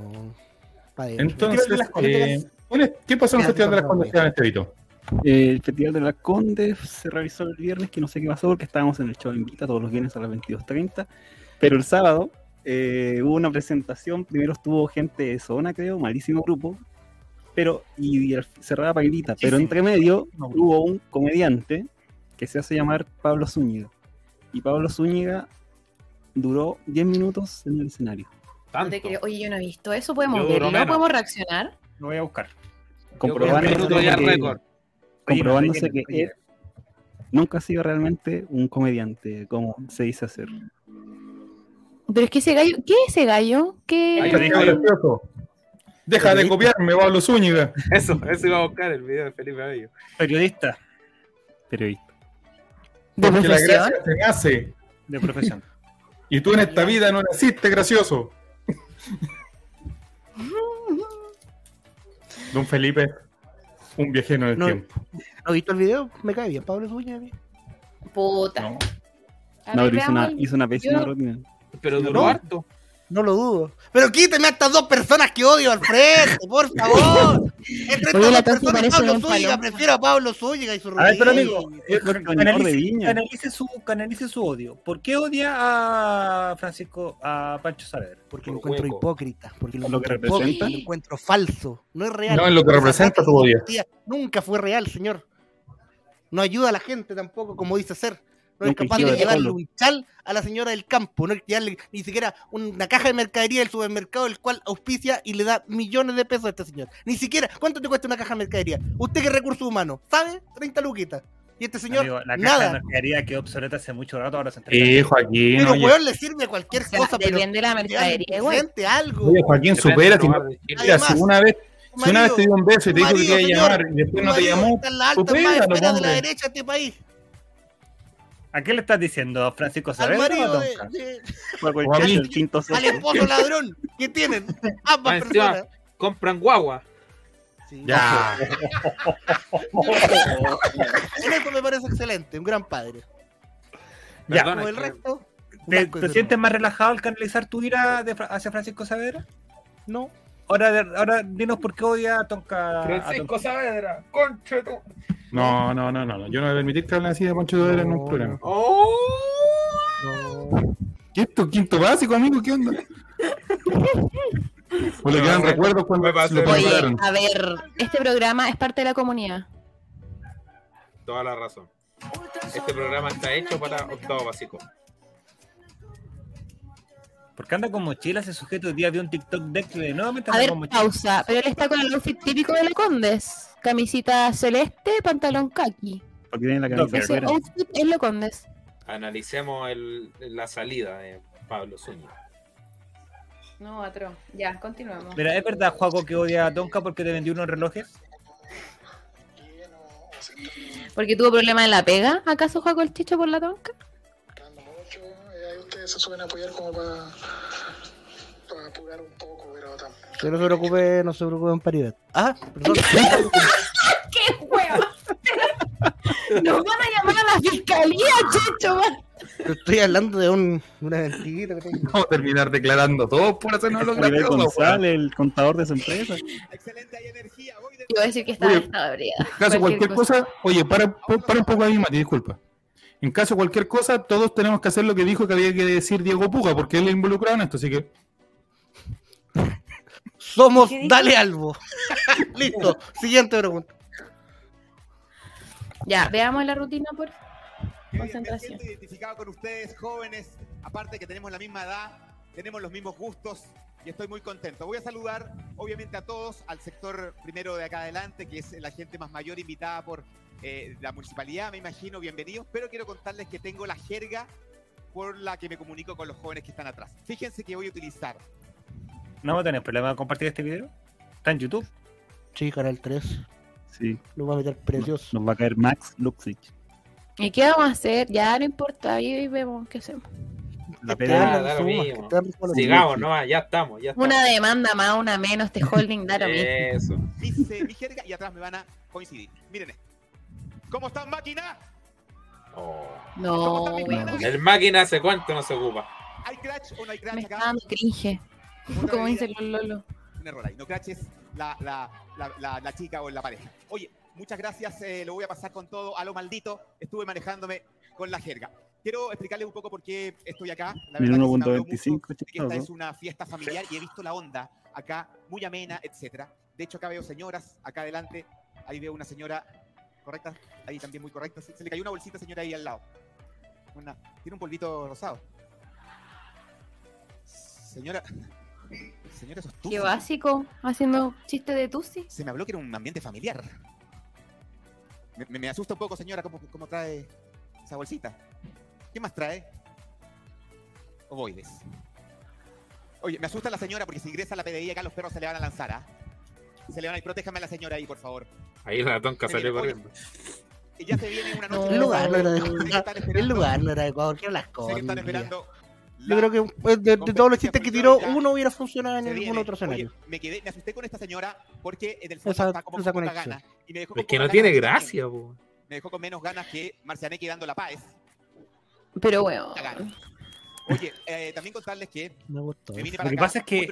Entonces, Festival de las Condes. eh, ¿cuál es- ¿qué pasó en el Festival de las Condes, Esteban Estevito? El Festival de las Condes se realizó el viernes, que no sé qué pasó porque estábamos en el show Invita todos los viernes a las 22.30. Pero el sábado eh, hubo una presentación. Primero estuvo gente de zona, creo, malísimo grupo. Pero, y, y cerrada Paquetita. Pero entre medio No. hubo un comediante que se hace llamar Pablo Zúñiga. Y Pablo Zúñiga duró 10 minutos en el escenario. No Tanto. Oye, yo no he visto eso. ¿Podemos verlo? menos. ¿Podemos reaccionar? lo voy a buscar. Que- récord. Comprobándose que él nunca ha sido realmente un comediante, como se dice hacer. Pero es que ese gallo. ¿Qué es ese gallo? ¿Qué? Gracioso. Deja de copiarme, Pablo Zúñiga. Eso, eso iba a buscar el video de Felipe Bello. Periodista Periodista. ¿De Porque la gracia se nace. de profesión. Y tú en esta vida no naciste gracioso. Don Felipe, un viajero en el No. tiempo. ¿No he visto el video? Me cae bien, Pablo Zúñiga. bien. Puta. No. No, pero hizo una, hizo una pésima yo- rutina. Pero duró No. harto. No lo dudo. Pero quíteme a estas dos personas que odio al frente, por favor. Entre estas la dos personas, Pablo Zúñiga, prefiero a Pablo Zúñiga y su A ver, pero amigo, eh, canalice, canalice su, canalice su odio. ¿Por qué odia a Francisco, a Pancho Saavedra? Porque lo encuentro hueco. hipócrita, porque lo, Lo que representa. lo encuentro falso, no es real. No, es lo que representa tu odio. Nunca fue real, señor. No ayuda a la gente tampoco, como dice ser. No es capaz de llevarle un chal a la señora del campo, no es llevarle ni siquiera una caja de mercadería del supermercado, el cual auspicia y le da millones de pesos a este señor. Ni siquiera, ¿cuánto te cuesta una caja de mercadería? Usted que es recursos humanos, ¿sabe? 30 luquitas. Y este señor, Amigo, la caja de nada. mercadería quedó obsoleta hace mucho rato, ahora se entrega. Eh, Joaquín, Pero oye, weón le sirve cualquier O sea, cosa, pero depende de la mercadería, presente algo. oye, Joaquín, supera. Si, Además, si una vez, si una vez te dio un beso y te tu dijo que te iba a llamar y después no te llamó, está en altas supéralo, más de la derecha de este país. ¿A qué le estás diciendo, Francisco Al Saavedra o a marido de, de- Fue O a cualquier mí. el quinto al esposo ladrón que tienen ambas encima, personas. Compran guagua. Sí. Ya. En eso me parece excelente, un gran padre. Ya, Como el resto. ¿Te, sientes más relajado al canalizar tu ira de hacia Francisco Saavedra? No. Ahora, ahora dinos por qué odia a Tonka. Francisco. Saavedra, concha tu. No, no, no, no, no. Yo no voy a permitir que hablen así de Pancho Saavedra en un No, programa. Oh. no. ¿Qué esto? ¿Quinto básico, amigo? ¿Qué onda? O le No, quedan recuerdos cuando lo prepararon. a ver, este programa es parte de la comunidad. Toda la razón. Este programa está hecho para octavo básico. ¿Por qué anda con mochila ese sujeto? Hoy día vi un TikTok de que nuevamente A anda ver, con mochila. pausa. Pero él está con el outfit típico de la Condes. Camisita celeste, pantalón kaki. Porque tiene la camisa. Ese outfit es lo Condes. Analicemos el- la salida de Pablo Zúñiga. No, otro. Ya, continuamos. Mira, ¿es verdad, Juaco, que odia a Tonka porque te vendió unos relojes? ¿Porque tuvo problemas en la pega? ¿Acaso Juaco el Chicho por la tonca? Se suelen apoyar como para, para apurar un poco, pero tampoco. Que no se preocupe, no se preocupe en Paribet. Ah, perdón. ¡Qué huevo! Nos van a llamar a la fiscalía. Yo estoy hablando de un, una mentira. Vamos a terminar declarando todos por hacernos. González, el contador de su empresa. Yo voy a decir que estaba caso de cualquier cosa, oye, para, para un poco ahí, Mati, disculpa. En caso de cualquier cosa, todos tenemos que hacer lo que dijo que había que decir Diego Puga, porque él es involucrado en esto, así que Somos. Dale Albo. Listo. Siguiente pregunta. Ya, veamos la rutina por Me concentración. siento identificado con ustedes, jóvenes, aparte que tenemos la misma edad, tenemos los mismos gustos y estoy muy contento. Voy a saludar, obviamente, a todos, al sector primero de acá adelante, que es la gente más mayor invitada por eh, la municipalidad, me imagino, bienvenidos, pero quiero contarles que tengo la jerga por la que me comunico con los jóvenes que están atrás. Fíjense que voy a utilizar ¿No tener problema de compartir este video? ¿Está en YouTube? Sí, Canal 3. Sí, Lo va a meter precioso. nos va a caer Max Luxich. ¿Y qué vamos a hacer? Ya no importa, ahí vemos qué hacemos. La sumas. Sigamos, no, ya estamos, ya estamos. Una demanda más, una menos, este holding da lo mismo. Eso. dice mi jerga y atrás me van a coincidir. Miren esto. ¿Cómo están, máquina? Oh. No, ¿Cómo está? El máquina hace cuánto no se ocupa. ¿Hay crash o no hay crash Me está acá? dando cringe. Como bebida. dice el Lolo. un error ahí. No craches la, la, la, la, la chica o la pareja. Oye, muchas gracias. eh, lo voy a pasar con todo. A lo maldito. Estuve manejándome con la jerga. Quiero explicarles un poco por qué estoy acá. La verdad que se me habló 1.25 mucho de que esta es una fiesta familiar y he visto la onda acá muy amena, etcétera. De hecho, acá veo señoras, acá adelante. Ahí veo una señora correcta, ahí también muy correcta. Se, se le cayó una bolsita, señora, ahí al lado. Una- tiene un polvito rosado. Señora, señora, eso es Qué básico, haciendo chiste de Tusi. Se me habló que era un ambiente familiar. Me, me- me asusta un poco, señora, cómo, cómo trae esa bolsita. ¿Qué más trae? Ovoides. Oye, me asusta la señora porque si ingresa a la PDI acá los perros se le van a lanzar, ¿ah? Se le van a ir. Protéjame a la señora ahí, por favor. Ahí la tonca Se salió corriendo. Y ya se viene una No. noche. El lugar no era de El lugar no era de Ecuador, que era las cosas. están esperando. Yo creo que pues, de, de todos los chistes que tiró, uno hubiera funcionado en ningún otro escenario. Oye, me quedé, me asusté con esta señora porque en el fondo Esa- está como esa con gana. Y me dejó Es que no tiene gracia, po. Me dejó con menos ganas que Marcianeque dando la paz. Pero bueno. Oye, eh, también contarles que Me gustó. me vine Lo para que acá pasa es que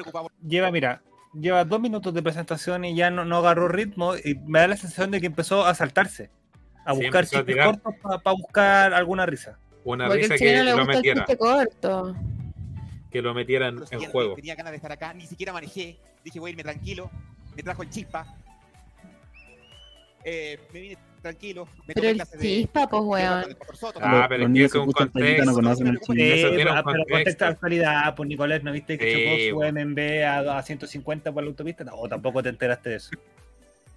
lleva, mira, lleva dos minutos de presentación y ya no, no agarró ritmo y me da la sensación de que empezó a saltarse, a Sí, buscar a chistes tirar. cortos para buscar alguna risa. Una Porque risa que lo metiera, corto. que lo metieran en siguiente, juego. Tenía ganas de estar acá, ni siquiera manejé. Dije, voy a irme tranquilo. Me trajo el chispa. Eh, me vine tranquilo. Me Pero el chispa, pues, weón. Ah, pero es que es un contexto. no conocen el Sí. Eso Eh, tiene un pero contexto. de actualidad, pues Nicolás, ¿no viste que Sí, chocó su. MMB a, a 150 por la autopista? No, tampoco te enteraste de eso.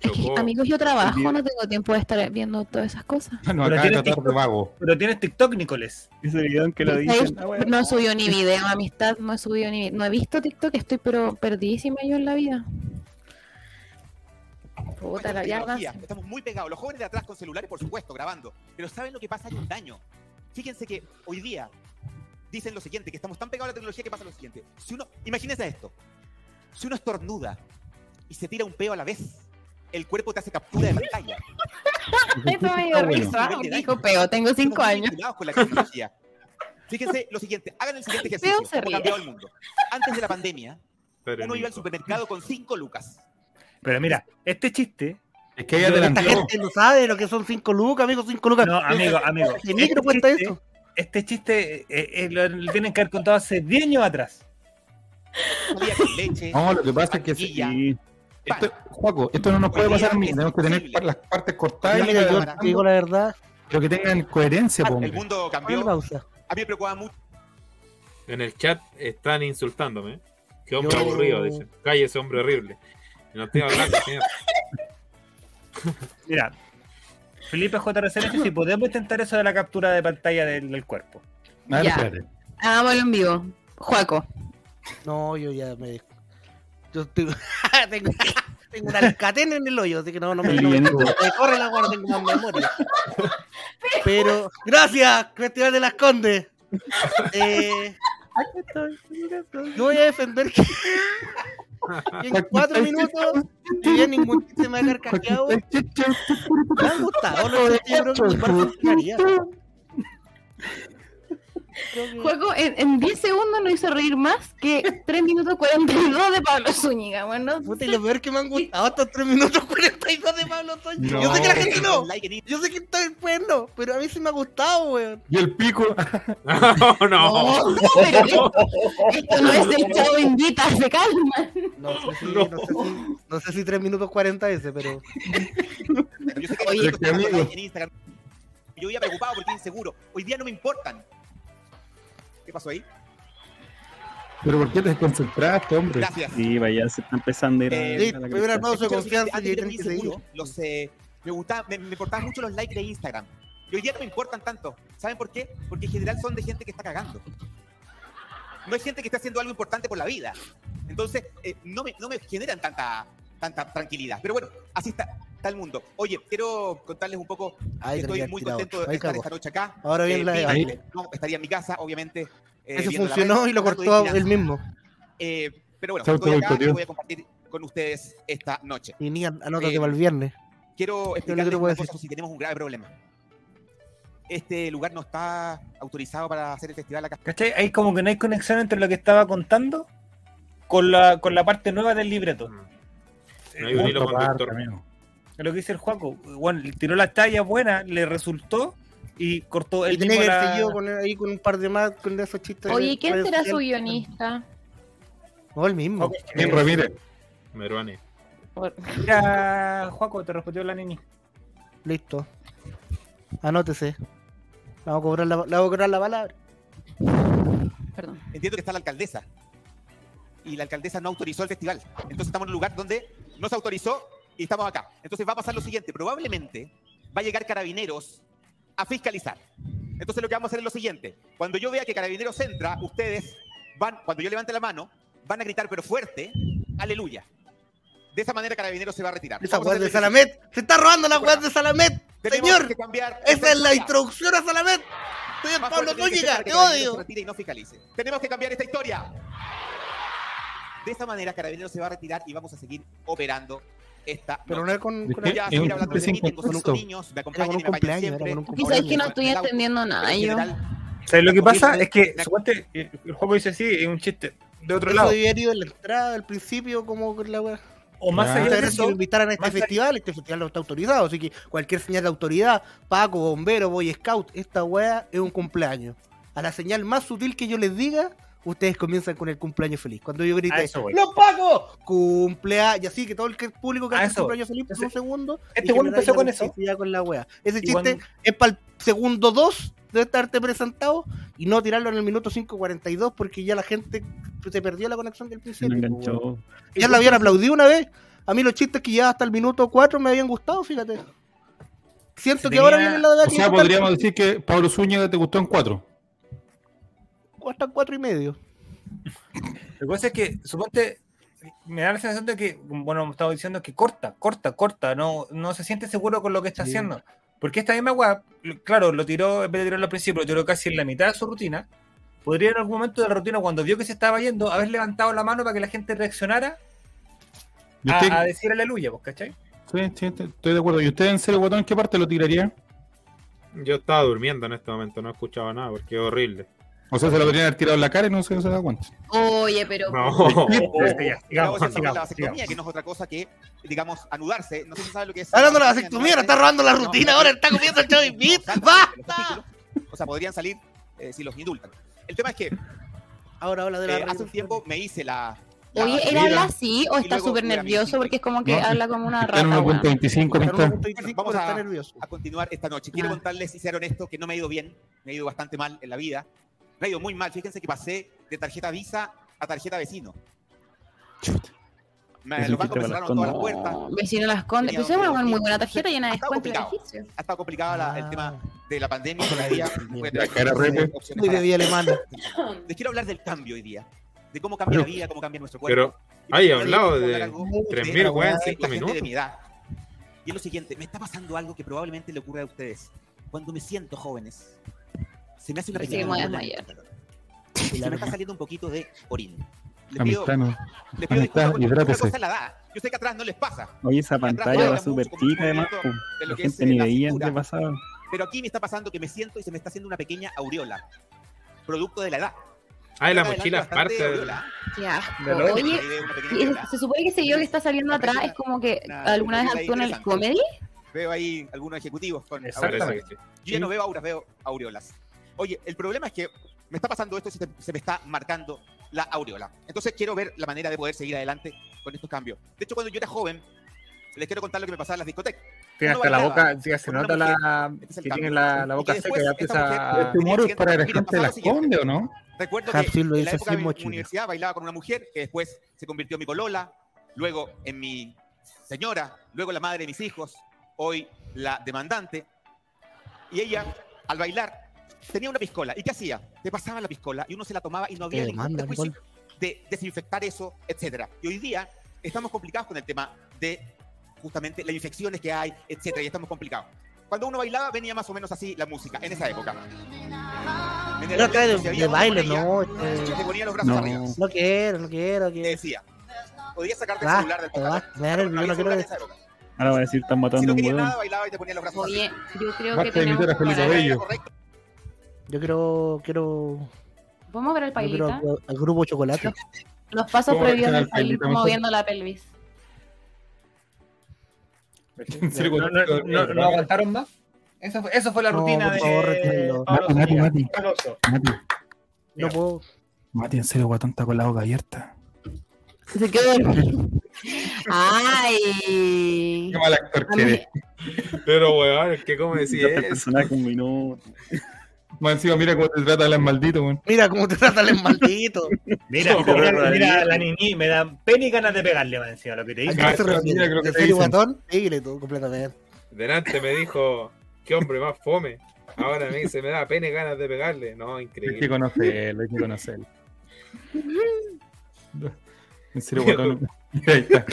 Es que, Chocó. amigos, yo trabajo, no tengo tiempo de estar viendo todas esas cosas. Nos Pero acaba de tiene tratar de TikTok. vago. Pero tienes TikTok, Nicolás. Ese video en que lo dicen. ah, bueno. No he subido ni video, amistad, no he subido ni No he visto TikTok, estoy pero perdidísima yo en la vida. Puta, la tecnología, Estamos muy pegados. Los jóvenes de atrás con celulares, por supuesto, grabando. Pero ¿saben lo que pasa? Hay un daño. Fíjense que hoy día dicen lo siguiente, que estamos tan pegados a la tecnología que pasa lo siguiente. Si uno, imagínense esto. Si uno estornuda y se tira un peo a la vez, el cuerpo te hace captura de pantalla. Eso me dio risa. Dijo peo, tengo cinco años. con la tecnología. Fíjense lo siguiente, hagan el siguiente ejercicio. Cambiado el mundo. Antes de la pandemia, uno iba al supermercado con 5 lucas. Pero mira, este chiste. Es que ahí Yo- Esta adelantó. gente no sabe lo que son 5 lucas, amigo, 5 lucas. No, amigo, amigo. ¿Qué micro este cuesta chiste- eso? Este chiste eh, eh, lo, lo tienen que haber contado hace 10 años atrás. No, lo que pasa es que sí, esto, Juaco, esto no nos puede pasar a mí. Tenemos que tener las partes cortadas y Mira, yo te digo la verdad. pero que tengan coherencia, po, El mundo cambió. A mí me preocupaba mucho. En el chat están insultándome. Qué hombre Yo- aburrido, dicen. Cállese, hombre horrible. No estoy hablando, señor. Mira, Felipe JRC si podemos intentar eso de la captura de pantalla del, del cuerpo. A ver, Ya. Hagámoslo en vivo. Juaco. No, yo ya me. Yo tengo, tengo, tengo una alcatena en el hoyo, así que no, no me, no me corre la guarda, tengo más memoria. Pero, gracias, Festival de las Condes. Eh, yo voy a defender que, en cuatro minutos, si bien ningún chiste me ha carcajeado, me han gustado los chistes, yo creo que que- Juaco en, en 10 segundos no hizo reír más que 3 minutos 42 de Pablo Zúñiga. Bueno, Puta, y lo peor que me han gustado estos 3 minutos 42 de Pablo Toño. No. Yo sé que la gente no. Yo sé que está bueno, pero a mí sí me ha gustado, weón. Y el pico. no, no. no, pero esto, esto no es el chavo invita, se calma. No sé si, No. no. sé si, no sé si 3 minutos 40 ese, pero. Yo sé que Oye, Instagram. Yo iba preocupado porque inseguro. Hoy día no me importan. ¿Qué pasó ahí? Pero ¿por qué te desconcentraste, hombre? Gracias. Sí, vaya, se está empezando a ir Eh, a la aplauso de confianza que los, eh, me, gustaba, me, me importaban mucho los likes de Instagram. Y hoy día no me importan tanto. ¿Saben por qué? Porque en general son de gente que está cagando. No es gente que está haciendo algo importante por la vida. Entonces, eh, no, me, no me generan tanta, tanta tranquilidad. Pero bueno, así está, está el mundo. Oye, quiero contarles un poco. Ay, estoy que muy tirado. contento de estar esta noche acá. Ahora viene Eh, la de vi- baile. no, estaría en mi casa, obviamente. eh, la funcionó y lo cortó él mismo. Eh, pero bueno, estoy acá y voy a compartir con ustedes esta noche. Y ni anótate Eh, para el viernes. Quiero que explicarles una cosa decir. si tenemos un grave problema. Este lugar no está autorizado para hacer el festival acá. ¿Cachai? Hay como que no hay conexión entre lo que estaba contando con la, con la parte nueva del libreto. No hay un hilo conductor. amigo. Lo que dice el Juaco. Bueno, tiró la talla buena, le resultó y cortó el Y tenía que la- seguido con, ahí con un par de más con esos chistes. Oye, de ¿quién será su guionista? No, el mismo. Bien, Ramírez. Meruane. Por- Mira, Juaco, te respondió la nini. Listo. Anótese. Le vamos a cobrar la, vamos a cobrar la palabra. Perdón. Entiendo que está la alcaldesa. Y la alcaldesa no autorizó el festival. Entonces estamos en un lugar donde no se autorizó y estamos acá. Entonces va a pasar lo siguiente. Probablemente va a llegar carabineros a fiscalizar. Entonces lo que vamos a hacer es lo siguiente. Cuando yo vea que carabineros entra, ustedes van, cuando yo levante la mano, van a gritar pero fuerte, aleluya. De esa manera carabineros se va a retirar. Esa weá de Salamet. Se está robando la weá de Salamet. Señor. que cambiar Esa es la introducción a Salamet. Soy el Pablo que Te odio. se retire y no fiscalice. Tenemos que cambiar esta historia. De esa manera, Carabineros se va a retirar y vamos a seguir operando esta Pero no es con. ¿De con seguir un hablando de mí, tengo cinco niños, me Era acompañan y me cumpleaños, siempre. era Es que no estoy entendiendo nada En yo. general, ¿Sabes lo que pasa? Es que suponte, el el juego dice así, es un chiste de otro Eso lado. debería haber ido en la entrada, al principio, como con la weá. O más Ya. allá de eso, invitaran a este más allá- festival. Este festival no está autorizado, así que cualquier señal de autoridad, Paco, bombero, Boy Scout, esta weá es un cumpleaños. A la señal más sutil que yo les diga, ustedes comienzan con el cumpleaños feliz. Cuando yo voy. ¡Los Pacos! Cumpleaños. Y así que todo el público que hace cumpleaños feliz por un segundo. este generar empezó con eso. con la weá. Ese Y chiste cuando- es para el segundo 2 de estarte presentado y no tirarlo en el minuto 5.42 porque ya la gente se perdió la conexión del principio. pues. Ya la habían aplaudido una vez. A mí los chistes que ya hasta el minuto 4 me habían gustado, fíjate. Siento Se que ahora viene la de O sea, podríamos decir que Pablo Zúñiga te gustó en cuatro. Hasta cuatro y medio. Lo que pasa es que, suponte, me da la sensación de que, bueno, estaba diciendo que corta, corta, corta, no, no se siente seguro con lo que está Sí. haciendo. Porque esta misma weá, claro, lo tiró, en vez de tirarlo al principio, lo tiró casi en la mitad de su rutina. Podría en algún momento de la rutina, cuando vio que se estaba yendo, haber levantado la mano para que la gente reaccionara ¿Y a, usted- a decir aleluya, pues, ¿cachai? Sí, sí, estoy estoy de acuerdo. ¿Y usted en serio, Guatón, en qué parte lo tiraría? Yo estaba durmiendo en este momento, no escuchaba nada porque es horrible. O sea, se lo podrían haber tirado en la cara y no se, no se da cuenta. Oye, pero. No. Sigamos. que no es otra cosa que, digamos, anudarse. No sé si sabe lo que es. Hablando de la vasectomía, está robando la rutina, ahora está comiendo el Chavi Beat. ¡Basta! O sea, podrían salir eh, si los indultan. El tema es que Ahora habla de la eh, hace un tiempo me hice la. Oye, ¿él habla así o está súper nervioso? Porque es como que No, habla como una Está en rata, weón. 1.25, Está en pinta. 1.25, Vamos a- a continuar esta noche. Quiero Ah. contarles y ser honesto que no me ha ido bien, me ha ido bastante mal en la vida. Me ha ido muy mal. Fíjense que pasé de tarjeta Visa a tarjeta vecino. Me, Ese los bancos me cerraron todas las puertas. No, Vecino las condes. Pero es una muy buena tarjeta llena de descuento y complicado. beneficios. Ha estado complicado la- el Ah. tema de la pandemia todavía. Voy a tener La cara Muy de vía alemana. Les quiero hablar del cambio hoy día. De cómo cambia la vida, cómo cambia nuestro cuerpo. Pero hay hablado de algo 3.000 la weas en gente 5 de minutos. mi edad. Y es lo siguiente, me está pasando algo que probablemente le ocurra a ustedes. Cuando me siento jóvenes, se me hace una pequeña que me voy a desmayar. Se me está saliendo un poquito de orín. Les pido, Amistad, no. les pido amistad, disculpas porque una hidrátese. cosa es la edad. Yo sé que atrás no les pasa, Oye, esa pantalla va súper chica, además. de lo La que es gente ni la veía cintura. qué pasaba. pero aquí me está pasando que me siento y se me está haciendo una pequeña aureola, producto de la edad. Ah, la mochila es parte. De lo- Oye, se supone que ese yo que está saliendo atrás es como que Una- alguna vez actuó en el comedy. Veo ahí algunos ejecutivos con. Yo ya no veo auras, veo aureolas. Oye, el problema es que me está pasando esto y se, te- se me está marcando la aureola. Entonces quiero ver la manera de poder seguir adelante con estos cambios. De hecho, cuando yo era joven, les quiero contar lo que me pasaba en las discotecas. Tiene hasta la boca, sí, se nota la, Este es el que tiene la, la Y boca que seca después y esta empieza a... Es para la gente de pasaba las lo siguiente. condes, ¿o no? Recuerdo que en la época de mi mochila. universidad bailaba con una mujer que después se convirtió en mi colola, luego en mi señora, luego la madre de mis hijos, hoy la demandante. Y ella, al bailar, tenía una piscola. ¿Y qué hacía? Te pasaba la piscola y uno se la tomaba y no había Te ningún prejuicio de desinfectar eso, etcétera. Y hoy día estamos complicados con el tema de justamente las infecciones que hay, etcétera, y estamos complicados. Cuando uno bailaba venía más o menos así la música, en esa época. No la trae de, si de baile, ella, no. y este, te ponía los brazos No. arriba. No quiero, no quiero. Te quiero. decía, podías sacarte el Ah, celular del te pantalón. nervio, No no quiero. Ahora va a decir, están Si matando no un huevón. nada, bailaba y te ponía los brazos Oye, arriba. yo creo Basta que de imitar tenemos a Felipe Yo quiero, quiero, ¿Podemos ver el yo quiero pailita? al grupo chocolate. Los pasos ¿Cómo previos del el pailita moviendo la pelvis. No, no, no, no aguantaron más. Eso fue, eso fue la No, rutina por favor, de Mati, Mati, No puedo. Mati, en serio, Guatón está con la boca abierta. Se quedó. Ay. Qué mal actor que eres. Pero, weón, es que como decís el eso. personaje un minuto. Más encima, mira cómo te trata el maldito, weón. Mira cómo te trata el maldito. Mira, mira, mira no. la niñi, me dan pena y ganas de pegarle más encima lo que te ¿A dice. se mira, refiere? creo que ¿En te serio, dicen. guatón? Dígale tú completamente. Delante me dijo, qué hombre más fome. Ahora me dice, me da pena y ganas de pegarle. No, Hay que increíble. conocerlo, hay que conocerlo. En serio, Guatón. Ahí está.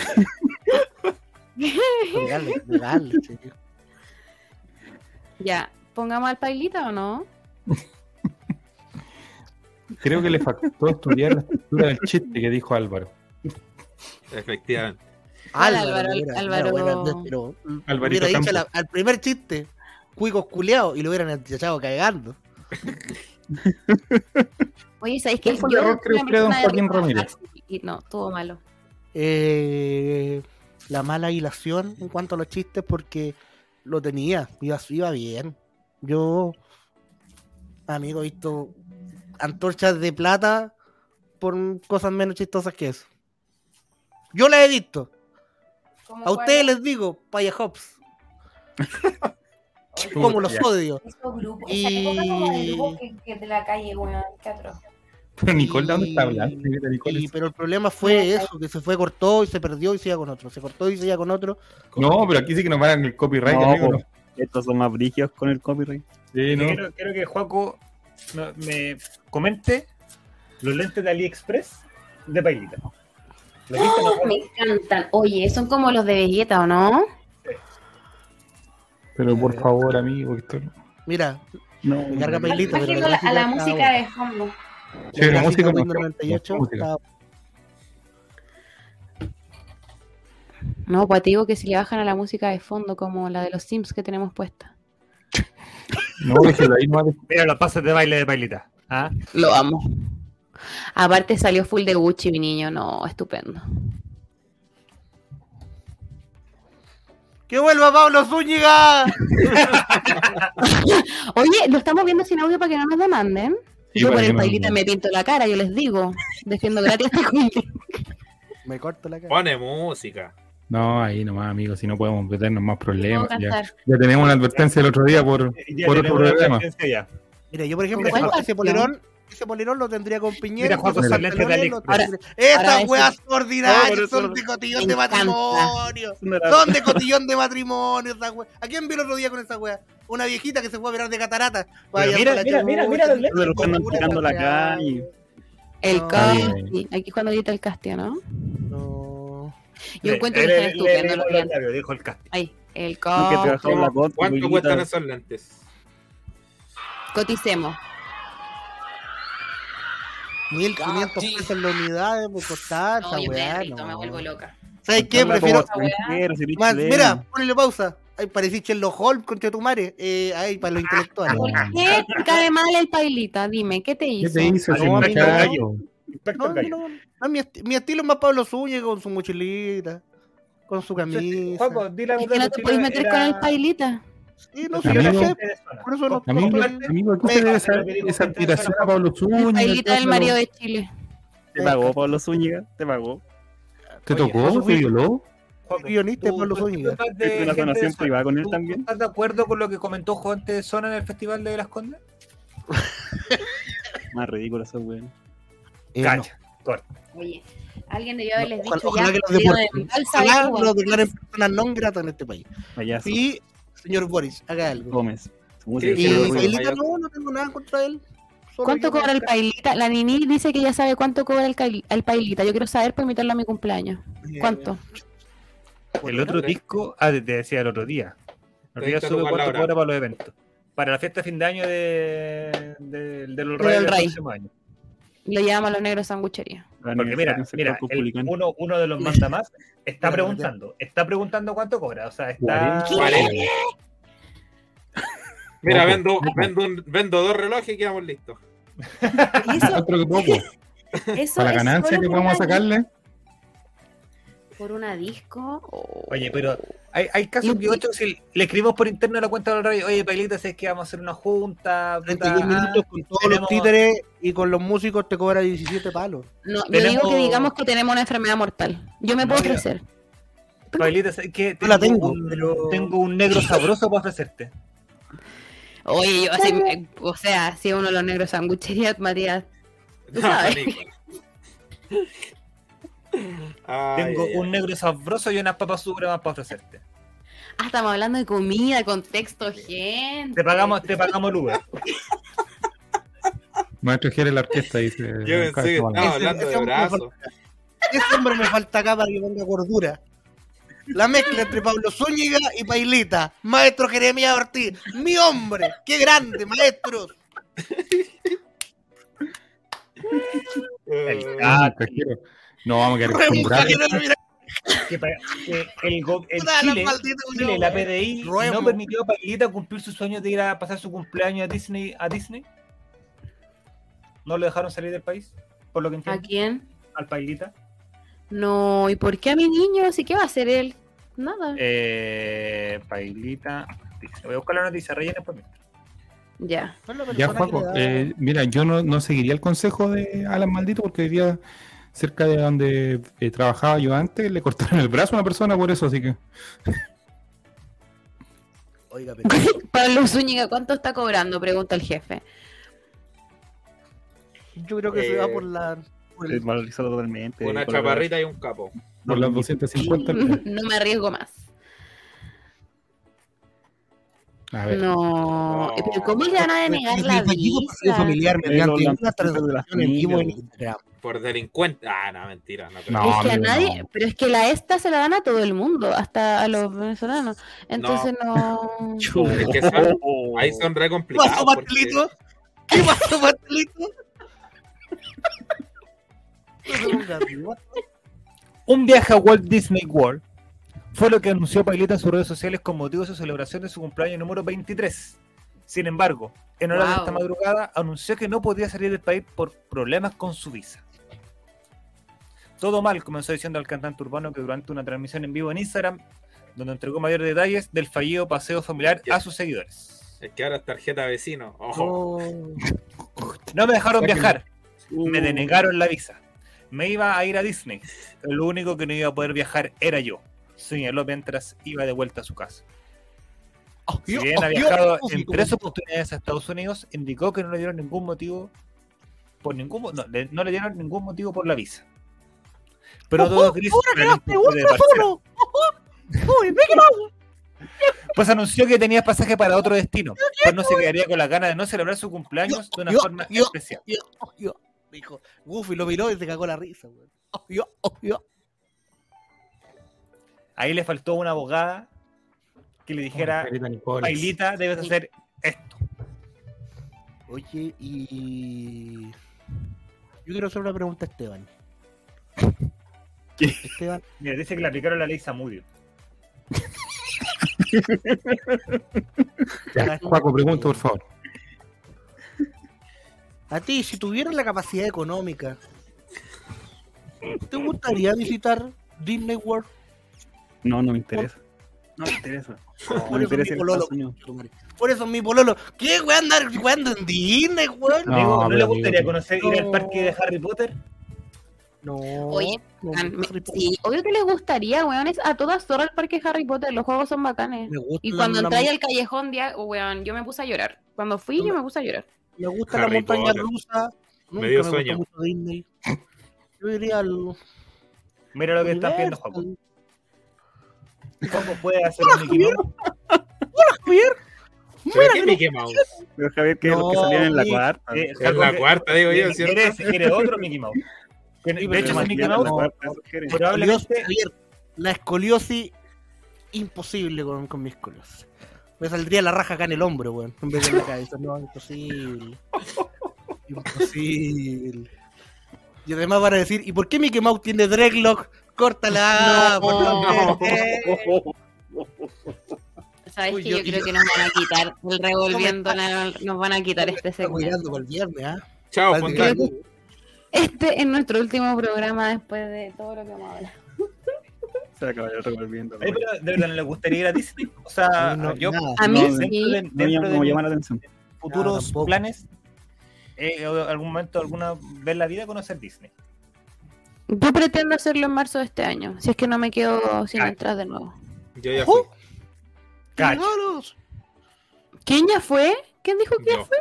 Legal. sí. Ya, pongamos al pailita o no? Creo que le faltó estudiar la estructura del chiste que dijo Álvaro. Efectivamente. Álvaro, Álvaro, pero hubiera dicho la- al primer chiste, cuicos culeados, y lo hubieran echado cagando. Oye, ¿sabéis que ¿Cuál fue el error que don Joaquín Ramírez? no, todo malo. Eh, la mala hilación en cuanto a los chistes porque lo tenía, iba, iba bien. Yo, amigo, he visto antorchas de plata por cosas menos chistosas que eso. Yo las he visto. A ustedes les digo, paya hops. como los odio. Grupos, Y- época como de grupos que, que de la calle, qué atroz. Pero Nicole, ¿de dónde está hablando? y- pero el problema fue eso, que se fue, cortó y se perdió y se iba con otro. Se cortó y se iba con otro. No, pero aquí sí que nos pagan el copyright, No, amigo. po. ¿no? Estos son más brígidos con el copyright. Sí, no. Quiero, quiero que Juaco no- me comente los lentes de AliExpress de Pailita. ¿Lo viste, no, ¡Oh, me encantan. Oye, son como los de Vegeta, ¿o no? Pero por favor, amigo, esto Mira, No, me carga Pailita, pero Bájenlo a la, a la música de fondo. Sí, la gráfica música mucho, 98 música. está- No, pues te digo que si le bajan a la música de fondo, como la de los Sims que tenemos puesta. No, déjelo ahí, no Mira los pases de baile de Pailita. ¿Ah? Lo amo. Aparte salió full de Gucci, mi niño. No, estupendo. ¡Que vuelva Pablo Zúñiga! Oye, lo estamos viendo sin audio para que no nos demanden. Sí, yo por el no- pailita me pinto la cara, yo les digo. Defiendo gratis este cumpleaños. Me corto la cara. Pone música. No, ahí nomás, amigo, si no podemos meternos más problemas. Ya, ya tenemos una advertencia el otro día por, por otro ya. Mira, yo por ejemplo, ¿Con cuál ese polerón, ese polerón lo tendría con Piñera. Mira, de AliExpress. Esas ahora weas ordinarias son de cotillón de matrimonio. Son de cotillón de matrimonio esas weas. ¿A quién vi el otro día con esa wea? Una viejita que se fue a ver de catarata. Vaya, mira, mira, mira, mira la calle. El No. Casti. Aquí es cuando grita el Casti, ¿no? No. Yo encuentro que están estupendo los labios, dijo el casting. Ahí, el COT, ¿Cuánto cuestan esos lentes? Coticemos. 1500 pesos la unidad por costar No, esa yo me weá. derrito, me no. vuelvo loca. ¿Sabes qué? Prefiero. Más, mira, ponle pausa. Ay, parecí Sherlock Holmes con Chetumare. Eh, ahí, para los intelectuales. ¿Por qué te cae mal el pailita? Dime, ¿qué te ¿Qué hizo? te hizo ese No, no. Inspector No, Gallo. no, no, mi, esti- mi estilo es más Pablo Zúñiga con su mochilita, con su camisa. Juaco, di la Es verdad, que no tu te chile meter era- con el pailita. Sí, no, sí, yo lo sé, por eso no. Amigo, amigo, ¿a qué se debe esa, esa admiración a Pablo El Zúñiga? pailita del ¿Qué marido de Chile. Te pagó Pablo Zúñiga, te pagó. ¿Te tocó? ¿Te violó? Guionista Pablo Zúñiga. tú estás de ¿Es una donación privada con él ¿Tú- también? ¿Estás de acuerdo con lo que comentó gente de zona en el Festival de las Condes? Más ridículo eso, güey. Eh, no. Cacha. Oye, alguien debió haberles dicho ojalá ya que los que de deportes- balsa Ojalá de Cuba. lo declaren personas non gratas en este país. Payaso. Y, señor Boris, haga algo. Gómez. Y. Pailita, no, no tengo nada contra él. Solo ¿Cuánto cobra el pailita? La Nini dice que ya sabe cuánto cobra el, el pailita. Yo quiero saber para invitarlo a mi cumpleaños. ¿Cuánto? El otro disco, ah, te decía el otro día. El otro día 30 sube cuánto cobra para los eventos. Para la fiesta de fin de año de, de, de los De Reyes los del Rey. próximo año. Le llaman a los negros sanguchería. La Porque mira, mira, el- uno, uno de los mandamás está preguntando, está preguntando cuánto cobra. O sea, está. Cuarenta. Mira, vendo, vendo, vendo dos relojes y quedamos listos. ¿Y eso, eso Para la ganancia que por vamos a una sacarle. ¿Por una disco? Oh. Oye, pero hay, hay casos que ocho, si le escribimos por interno a la cuenta del radio, oye, Pailita, sabes que vamos a hacer una junta. 31 puta, minutos con todos tenemos- los títeres y con los músicos te cobra 17 palos. No, yo Tenemos- digo que digamos que tenemos una enfermedad mortal. Yo me No, puedo ya. ofrecer. Pailita, ¿sabes qué? No la tengo, un, pero- tengo un negro sabroso para ofrecerte. Oye, yo así, eh, o sea, si uno de los negros sanguchería, Matías. Tú sabes. Ay, Tengo ay, un ay. negro sabroso y unas papas supremas para ofrecerte. Ah, estamos hablando de comida, contexto, gente. Te pagamos, te pagamos el Uber. Maestro Jerez la orquesta dice. Yo pensé que estaba Ese- hablando ese de hombre brazos. Ese hombre me falta acá para que ponga gordura. La mezcla entre Pablo Zúñiga y Pailita. Maestro Jeremías Ortiz. Mi hombre. Qué grande, maestro. El Eh, Ah. No, vamos a. Mira, que, que el, go- el puta, la Chile, la. PDI Ruemo. no permitió a Pailita cumplir su sueño de ir a pasar su cumpleaños a Disney. A Disney. no lo dejaron salir del país, por lo que ¿A quién? al Pailita. No, ¿y por qué a mi niño? Así que va a hacer él. Nada. Eh, Pailita. Voy a buscar la noticia, rellena por mí. Ya. Ya, da- eh, mira, yo no, no seguiría el consejo de Alan Maldito porque hoy día, cerca de donde eh, trabajaba yo antes, le cortaron el brazo a una persona por eso, así que. Oiga, pero Pablo Zúñiga, ¿cuánto está cobrando? Pregunta el jefe. yo creo que se va Eh, por la. por el- totalmente. Una chaparrita y un capo. Por las 250 al- No me arriesgo más. A ver. No. Pero ¿cómo le van a denegar la visa? familiar mediante una transacción en vivo en Instagram. Por delincuente. Ah, no, mentira. No, No, es que a nadie, no. pero es que la esta se la dan a todo el mundo, hasta a los venezolanos. Entonces no. Es que son- ahí son re ¿Qué complicados. pasó, porque- pastelito? ¿Qué pasó, pastelito? No se ponga así, what? Un viaje a Walt Disney World fue lo que anunció Pailita en sus redes sociales con motivo de su celebración de su cumpleaños número 23. Sin embargo, en horas de Wow. esta madrugada anunció que no podía salir del país por problemas con su visa. Todo mal, comenzó diciendo el cantante urbano que durante una transmisión en vivo en Instagram, donde entregó mayores detalles del fallido paseo familiar a sus seguidores. Es que ahora es tarjeta vecino. Ojo. Oh, No me dejaron viajar, me denegaron la visa. Me iba a ir a Disney. Lo único que no iba a poder viajar era yo. Señaló mientras iba de vuelta a su casa. Si bien ha viajado en tres oportunidades a Estados Unidos, indicó que no le dieron ningún motivo por ningún no, le, no le dieron ningún motivo por la visa. Pero todo gris. Pues anunció que tenía pasaje para otro destino, pues no se quedaría con las ganas de no celebrar su cumpleaños de una Yo- forma yo- especial. Yo. Dijo, Goofy lo miró y se cagó la risa, weón. Ahí le faltó una abogada que le dijera. Pailita, debes hacer esto. Oye, y. Yo quiero hacer una pregunta a Esteban. Esteban, Mira, dice que le aplicaron la ley Samudio. Ya, Juaco, pregunta, por favor. a ti, si tuvieras la capacidad económica, ¿te gustaría visitar Disney World? No, no me interesa. No me interesa. No Por me eso interesa mi pololo. Por eso mi pololo. ¿Qué, weón, andar jugando en Disney, weón? No, ¿no, le gustaría amigo, conocer ir al parque de Harry Potter? No. Oye, no. Sí, obvio que les gustaría, weón. Es a todas horas el parque Harry Potter. Los juegos son bacanes. Me gusta Y cuando entré al callejón, dia- weón, yo me puse a llorar. Cuando fui, yo me puse a llorar. Me gusta Harry la montaña Potter. rusa. Nunca Me dio me sueño. gustó mucho Disney. Yo iría al. Mira lo que están viendo. Juan. ¿Cómo puede hacer Hola, un Mickey Javier. Mouse? Hola, Javier. ¿Pero qué Mickey Mouse? Pero Javier, que los que salían en la cuarta. Eh, Es la cuarta, digo yo, ¿cierto? quiere- otro Mickey Mouse. De hecho, ese Mickey en Mouse probablemente la escoliosis imposible con, con mi escoliosis. Me saldría la raja acá en el hombro, weón. En vez de en la cabeza. No, imposible. Imposible. Y además van a decir, ¿y por qué Mickey Mouse tiene dreadlock? Córtala, No. por. Eh. ¿Sabes Uy, que yo- yo, creo yo- que nos van a quitar el revolviendo, nos van a quitar este segmento. el viernes, ¿ah? Chao, Este es nuestro último programa después de todo lo que hemos hablado. Se acaba el revolviendo. Pero ¿de verdad no le gustaría ir a Disney? O sea, No, yo nada. A mí No, sí. dentro de, No dentro llama, de no mis llama la atención. futuros No, planes, eh, algún momento, alguna ver la vida, conocer Disney. Yo pretendo hacerlo en marzo de este año, si es que no me quedo sin entrar de nuevo. Yo ya fui. Regalos. ¿Quién ya fue? ¿Quién dijo que ya fue?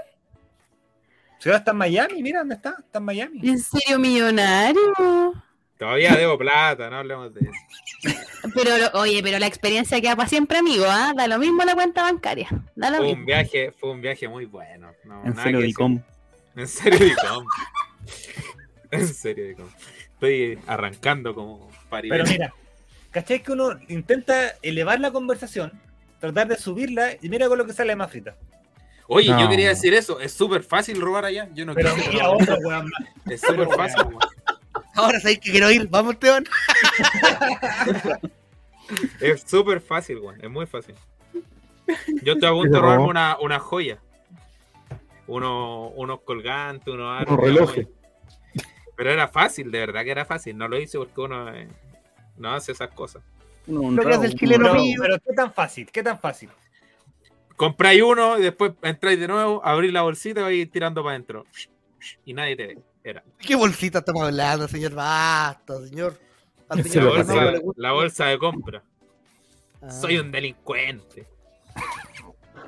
Ciudad está en Miami, mira dónde está, está en Miami. ¿En serio millonario? Todavía debo plata, no hablemos de eso. Pero, lo- oye, pero la experiencia queda para siempre, amigo, ¿ah? Da lo mismo la cuenta bancaria. Da lo Fue un mismo. viaje, fue un viaje muy bueno. No, En nada serio, que Dicom. decir. En serio, Dicom. en serio, Dicom. Estoy arrancando como Pero paribé. mira, ¿cachai que uno intenta elevar la conversación, tratar de subirla y mira con lo que sale más frita? Oye, No. yo quería decir eso. Es súper fácil robar allá. Yo no Pero quiero robar. otro weón. Es súper fácil. weón. Ahora sabéis que quiero ir. Vamos, Esteban. Es súper fácil, weón. Es muy fácil. Yo estoy a punto de Pero- robarme una, una joya. unos, unos colgantes, unos. Unos relojes. Pero era fácil, de verdad que era fácil. No lo hice porque uno eh, no hace esas cosas. Que hace el chileno Pero, mío. pero qué tan fácil, qué tan fácil. Compráis uno y después entráis de nuevo, abrís la bolsita y vais tirando para adentro. Y nadie te ve. Era. ¿Qué bolsita estamos hablando, señor? Basta, señor. Señor La bolsa, la bolsa de compra. Ah. Soy un delincuente.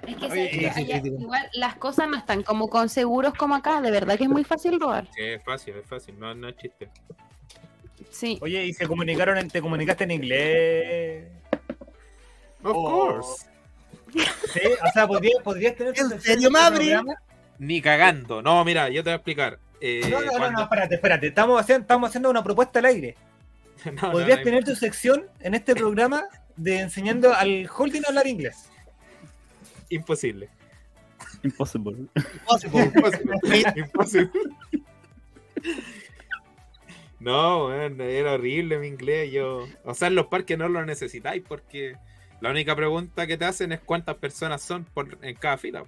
Es que Oye, sí, sí, allá sí, sí. igual las cosas no están como con seguros como acá, de verdad que es muy fácil robar. Sí, es fácil, es fácil, no, no es chiste. Sí. Oye, ¿y se comunicaron, en- te comunicaste en inglés? Of Oh. course. Sí, o sea, podrías, podrías tener... tu ¿En sección serio, en Mabri? Ni cagando. No, mira, yo te voy a explicar. Eh, No, no, no, cuando- no, espérate, espérate. Estamos haciendo, estamos haciendo una propuesta al aire. No, no, Podrías no, tener tu sección en este programa de enseñando al holding a hablar inglés. Imposible. Impossible. Impossible. Imposible. Imposible. No, weón, era horrible mi inglés. Yo, o sea, en los parques no lo necesitáis porque la única pregunta que te hacen es cuántas personas son por, en cada fila.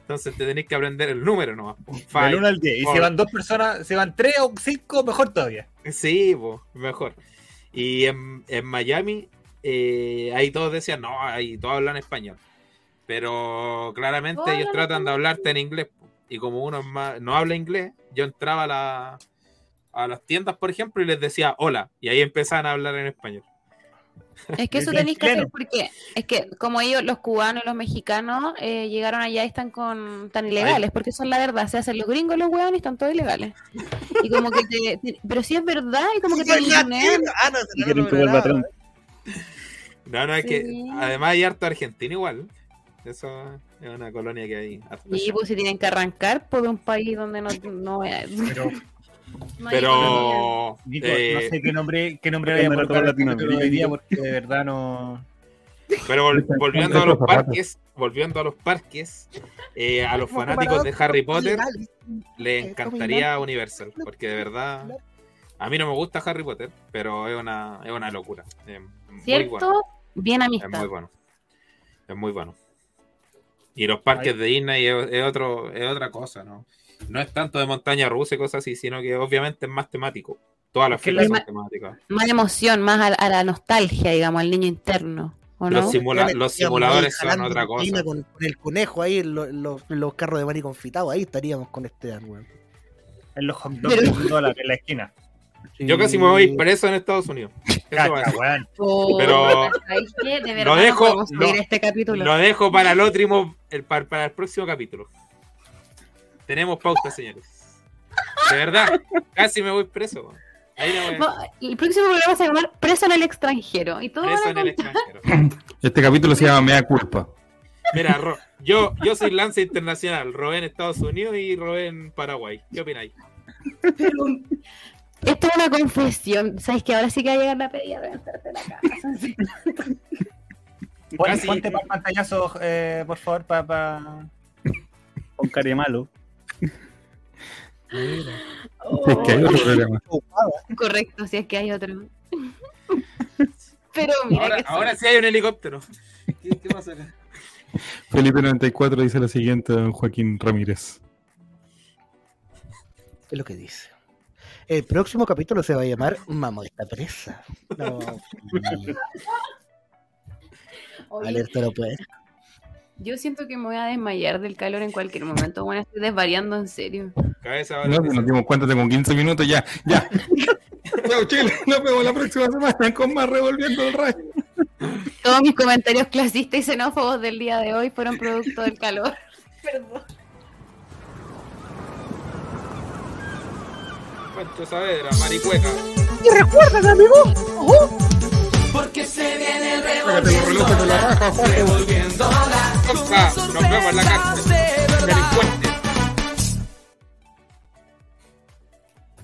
Entonces te tenéis que aprender el número nomás. Del Five. 1 al 10. Y si van dos personas, si van tres o cinco, mejor todavía. Sí, po, mejor. Y en, en Miami, eh, ahí todos decían, no, ahí todos hablan español. Pero claramente ellos tratan de hablarte en inglés. Y como uno más- no habla inglés, yo entraba a, la- a las tiendas, por ejemplo, y les decía hola. Y ahí empezaban a hablar en español. Es que eso tenéis que hacer porque es que como ellos, los cubanos y los mexicanos, eh, llegaron allá y están con tan ilegales, porque son la verdad, se hacen los gringos los hueones y están todos ilegales. Y como que te, te- pero sí es verdad, y como que te ningunean. Ah, no, no, no, no. No, no, es que Sí. además hay harto argentino igual. Eso es una colonia que hay. Y pues si tienen que arrancar por un país donde no, no, hay- Pero, no. Pero Nico, eh, no sé qué nombre, qué nombre voy a colocar Latinoamérica, hoy día porque de verdad no. Pero vol- volviendo a los parques, volviendo a los parques, eh, a los fanáticos de Harry Potter les Eh, encantaría Universal, porque de verdad a mí no me gusta Harry Potter, pero es una, es una locura. Es muy ¿Cierto? bueno, Bien es amistad. muy bueno. Es muy bueno. Y los parques de Disney es, es otro, es otra cosa, ¿no? No es tanto de montaña rusa y cosas así, sino que obviamente es más temático. Todas las filas la- son temáticas. Más emoción, más a, a la nostalgia, digamos, al niño interno. ¿O no? Los, simula- los simuladores son otra cosa. Con, con el conejo ahí, en los, los carros de Mari confitados, ahí estaríamos con este weón. En los hot dogs Pero- en la esquina. Yo casi me voy preso en Estados Unidos. Eso va a Cacha, ser. weón. Oh, Pero- Lo dejo- no, este capítulo. Lo dejo para el otro, el, para, para el próximo capítulo. Tenemos pauta, señores. De verdad, casi me voy preso. No, el próximo programa se va a llamar Preso en el extranjero. Y todo Preso en el extranjero. Este capítulo se llama Mea Culpa. Mira, Ro- yo, yo soy Lance Internacional. Robé en Estados Unidos y robé en Paraguay. ¿Qué opináis? Pero esto es una confesión. ¿Sabes que ahora sí que va a llegar la pedida de reventarte la casa? Pon- Ponte para pantallazo, eh, por favor, para. Con cara de malo. Es que hay otro programa. Correcto, si es que hay otro. Pero mira Ahora, que ahora sí hay un helicóptero. ¿Qué, qué pasa acá? Felipe 94 dice lo siguiente, don Joaquín Ramírez. Es lo que dice. El próximo capítulo se va a llamar Mamá está presa. No, Oye, alerta no puede. yo siento que me voy a desmayar del calor en cualquier momento. Bueno, estoy desvariando en serio. Cabeza No, nos dimos cuenta, tengo 15 minutos ya. Ya. Chao, Chile. Nos vemos la próxima semana con más Revolviendo el Rayo. Todos mis comentarios clasistas y xenófobos del día de hoy fueron producto del calor. Perdón. Pancho Saavedra, maricueca. Porque se viene raja, Jorge. revolviendo la Nos vemos en la cárcel. cárcel.